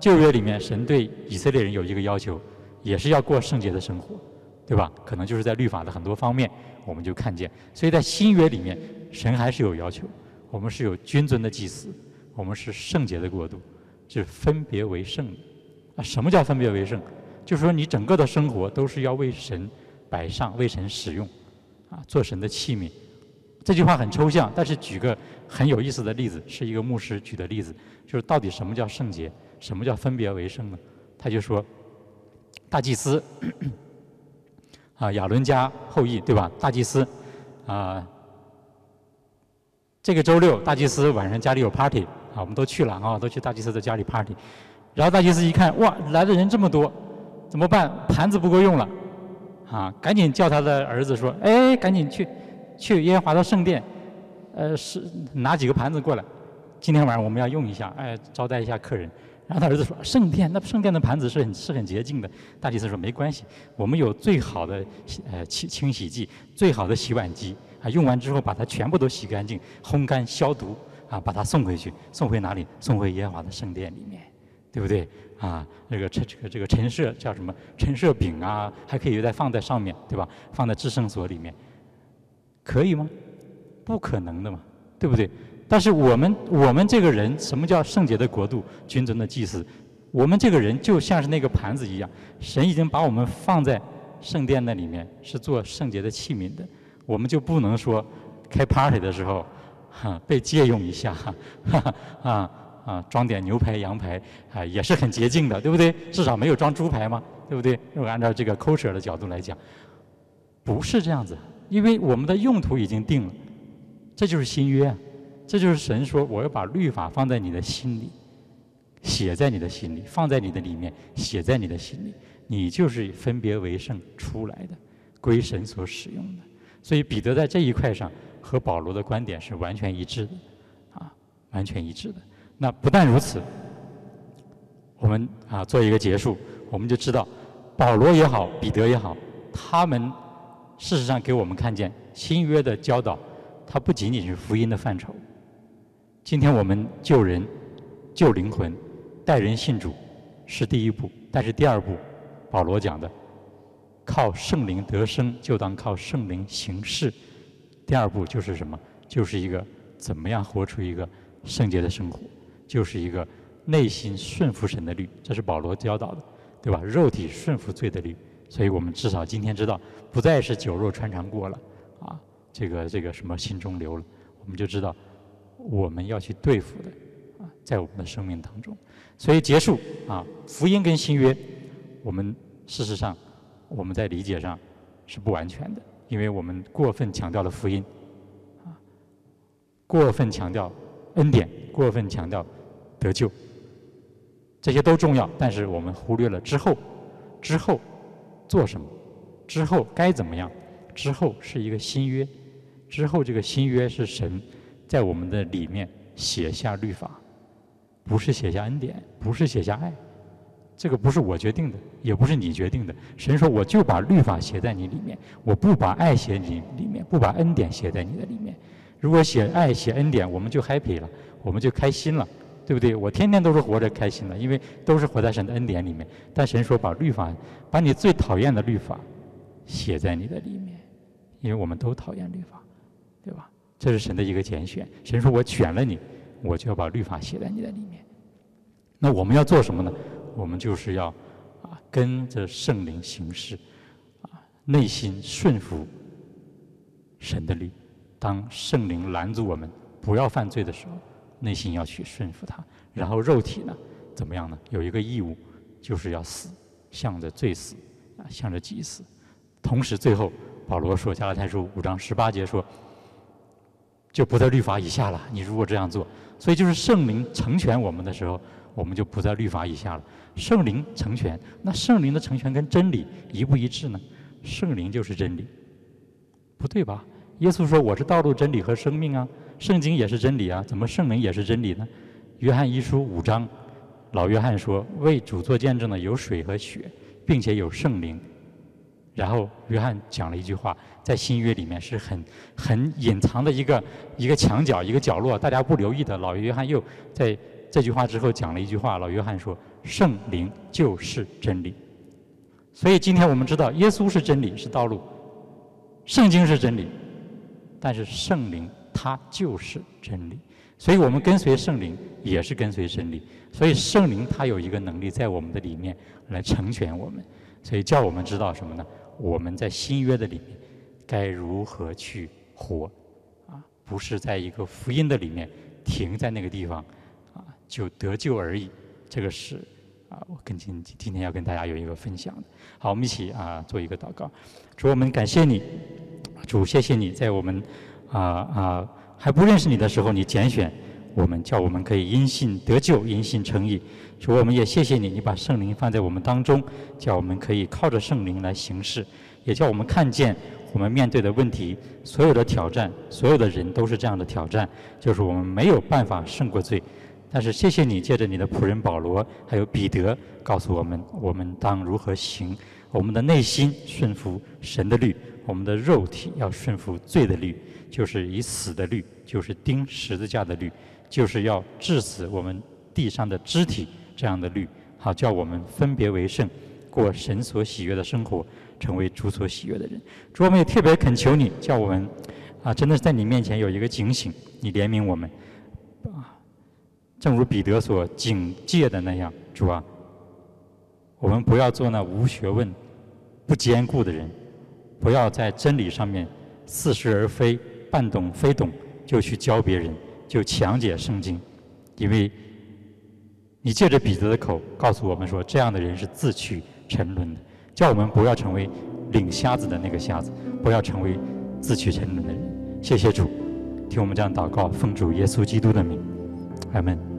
旧约里面神对以色列人有一个要求，也是要过圣洁的生活，对吧？可能就是在律法的很多方面，我们就看见。所以在新约里面，神还是有要求，我们是有君尊的祭司，我们是圣洁的国度，是分别为圣。啊，什么叫分别为圣？就是说你整个的生活都是要为神。摆上为神使用，啊，做神的器皿。这句话很抽象，但是举个很有意思的例子，是一个牧师举的例子，就是到底什么叫圣洁，什么叫分别为圣呢？他就说，大祭司，[CLEARS THROAT] 啊，亚伦家后裔，对吧？大祭司，啊，这个周六大祭司晚上家里有 party，啊，我们都去了啊，都去大祭司的家里 party。然后大祭司一看，哇，来的人这么多，怎么办？盘子不够用了。啊，赶紧叫他的儿子说：“哎，赶紧去，去耶和华的圣殿，呃，是拿几个盘子过来，今天晚上我们要用一下，哎，招待一下客人。”然后他儿子说：“圣殿，那圣殿的盘子是很是很洁净的。”大祭司说：“没关系，我们有最好的呃清清洗剂，最好的洗碗机啊，用完之后把它全部都洗干净、烘干、消毒啊，把它送回去，送回哪里？送回耶和华的圣殿里面，对不对？啊，这个陈这个这个陈设叫什么？陈设饼啊，还可以再放在上面，对吧？放在至圣所里面，可以吗？不可能的嘛，对不对？”但是我们我们这个人，什么叫圣洁的国度、君尊的祭司？我们这个人就像是那个盘子一样，神已经把我们放在圣殿那里面，是做圣洁的器皿的。我们就不能说开 party 的时候，哈被借用一下，哈哈啊啊装点牛排、羊排啊也是很洁净的，对不对？至少没有装猪排嘛，对不对？如果按照这个 kosher 的角度来讲，不是这样子，因为我们的用途已经定了，这就是新约。这就是神说：“我要把律法放在你的心里，写在你的心里，放在你的里面，写在你的心里。你就是分别为圣出来的，归神所使用的。所以彼得在这一块上和保罗的观点是完全一致的，啊，完全一致的。那不但如此，我们啊做一个结束，我们就知道，保罗也好，彼得也好，他们事实上给我们看见新约的教导，它不仅仅是福音的范畴。”今天我们救人、救灵魂、带人信主是第一步，但是第二步，保罗讲的，靠圣灵得生，就当靠圣灵行事。第二步就是什么？就是一个怎么样活出一个圣洁的生活，就是一个内心顺服神的律。这是保罗教导的，对吧？肉体顺服罪的律。所以我们至少今天知道，不再是酒肉穿肠过了，啊，这个这个什么心中留了，我们就知道。我们要去对付的啊，在我们的生命当中，所以结束啊，福音跟新约，我们事实上我们在理解上是不完全的，因为我们过分强调了福音，啊，过分强调恩典，过分强调得救，这些都重要，但是我们忽略了之后，之后做什么，之后该怎么样，之后是一个新约，之后这个新约是神。在我们的里面写下律法，不是写下恩典，不是写下爱，这个不是我决定的，也不是你决定的。神说：“我就把律法写在你里面，我不把爱写你里面，不把恩典写在你的里面。如果写爱、写恩典，我们就 happy 了，我们就开心了，对不对？我天天都是活着开心了，因为都是活在神的恩典里面。但神说：把律法，把你最讨厌的律法写在你的里面，因为我们都讨厌律法，对吧？”这是神的一个拣选，神说：“我选了你，我就要把律法写在你的里面。”那我们要做什么呢？我们就是要啊，跟着圣灵行事，啊，内心顺服神的律。当圣灵拦住我们不要犯罪的时候，内心要去顺服他。然后肉体呢，怎么样呢？有一个义务，就是要死，向着罪死，啊，向着己死。同时，最后保罗说，《加拉太书》五章十八节说。就不在律法以下了。你如果这样做，所以就是圣灵成全我们的时候，我们就不在律法以下了。圣灵成全，那圣灵的成全跟真理一不一致呢？圣灵就是真理，不对吧？耶稣说：“我是道路、真理和生命啊。”圣经也是真理啊，怎么圣灵也是真理呢？约翰一书五章，老约翰说：“为主做见证的有水和血，并且有圣灵。”然后约翰讲了一句话，在新约里面是很很隐藏的一个一个墙角、一个角落，大家不留意的。老约翰又在这句话之后讲了一句话，老约翰说：“圣灵就是真理。”所以今天我们知道，耶稣是真理，是道路；圣经是真理，但是圣灵它就是真理。所以我们跟随圣灵也是跟随真理。所以圣灵它有一个能力在我们的里面来成全我们，所以叫我们知道什么呢？我们在新约的里面该如何去活啊？不是在一个福音的里面停在那个地方，就得救而已。这个是啊，我跟今今天要跟大家有一个分享的。好，我们一起啊做一个祷告。主，我们感谢你，主，谢谢你在我们啊啊还不认识你的时候，你拣选我们，叫我们可以因信得救，因信称义。主，我们也谢谢你，你把圣灵放在我们当中，叫我们可以靠着圣灵来行事，也叫我们看见我们面对的问题，所有的挑战，所有的人都是这样的挑战，就是我们没有办法胜过罪，但是谢谢你借着你的仆人保罗还有彼得告诉我们，我们当如何行。我们的内心顺服神的律，我们的肉体要顺服罪的律，就是以死的律，就是钉十字架的律，就是要致死我们地上的肢体这样的律，好叫我们分别为圣，过神所喜悦的生活，成为主所喜悦的人。主，我们也特别恳求你，叫我们啊，真的是在你面前有一个警醒，你怜悯我们啊，正如彼得所警戒的那样，主啊，我们不要做那无学问。不坚固的人，不要在真理上面似是而非、半懂非懂就去教别人，就强解圣经，因为你借着彼得的口告诉我们说，这样的人是自取沉沦的，叫我们不要成为领瞎子的那个瞎子，不要成为自取沉沦的人。谢谢主，听我们这样祷告，奉主耶稣基督的名，Amen.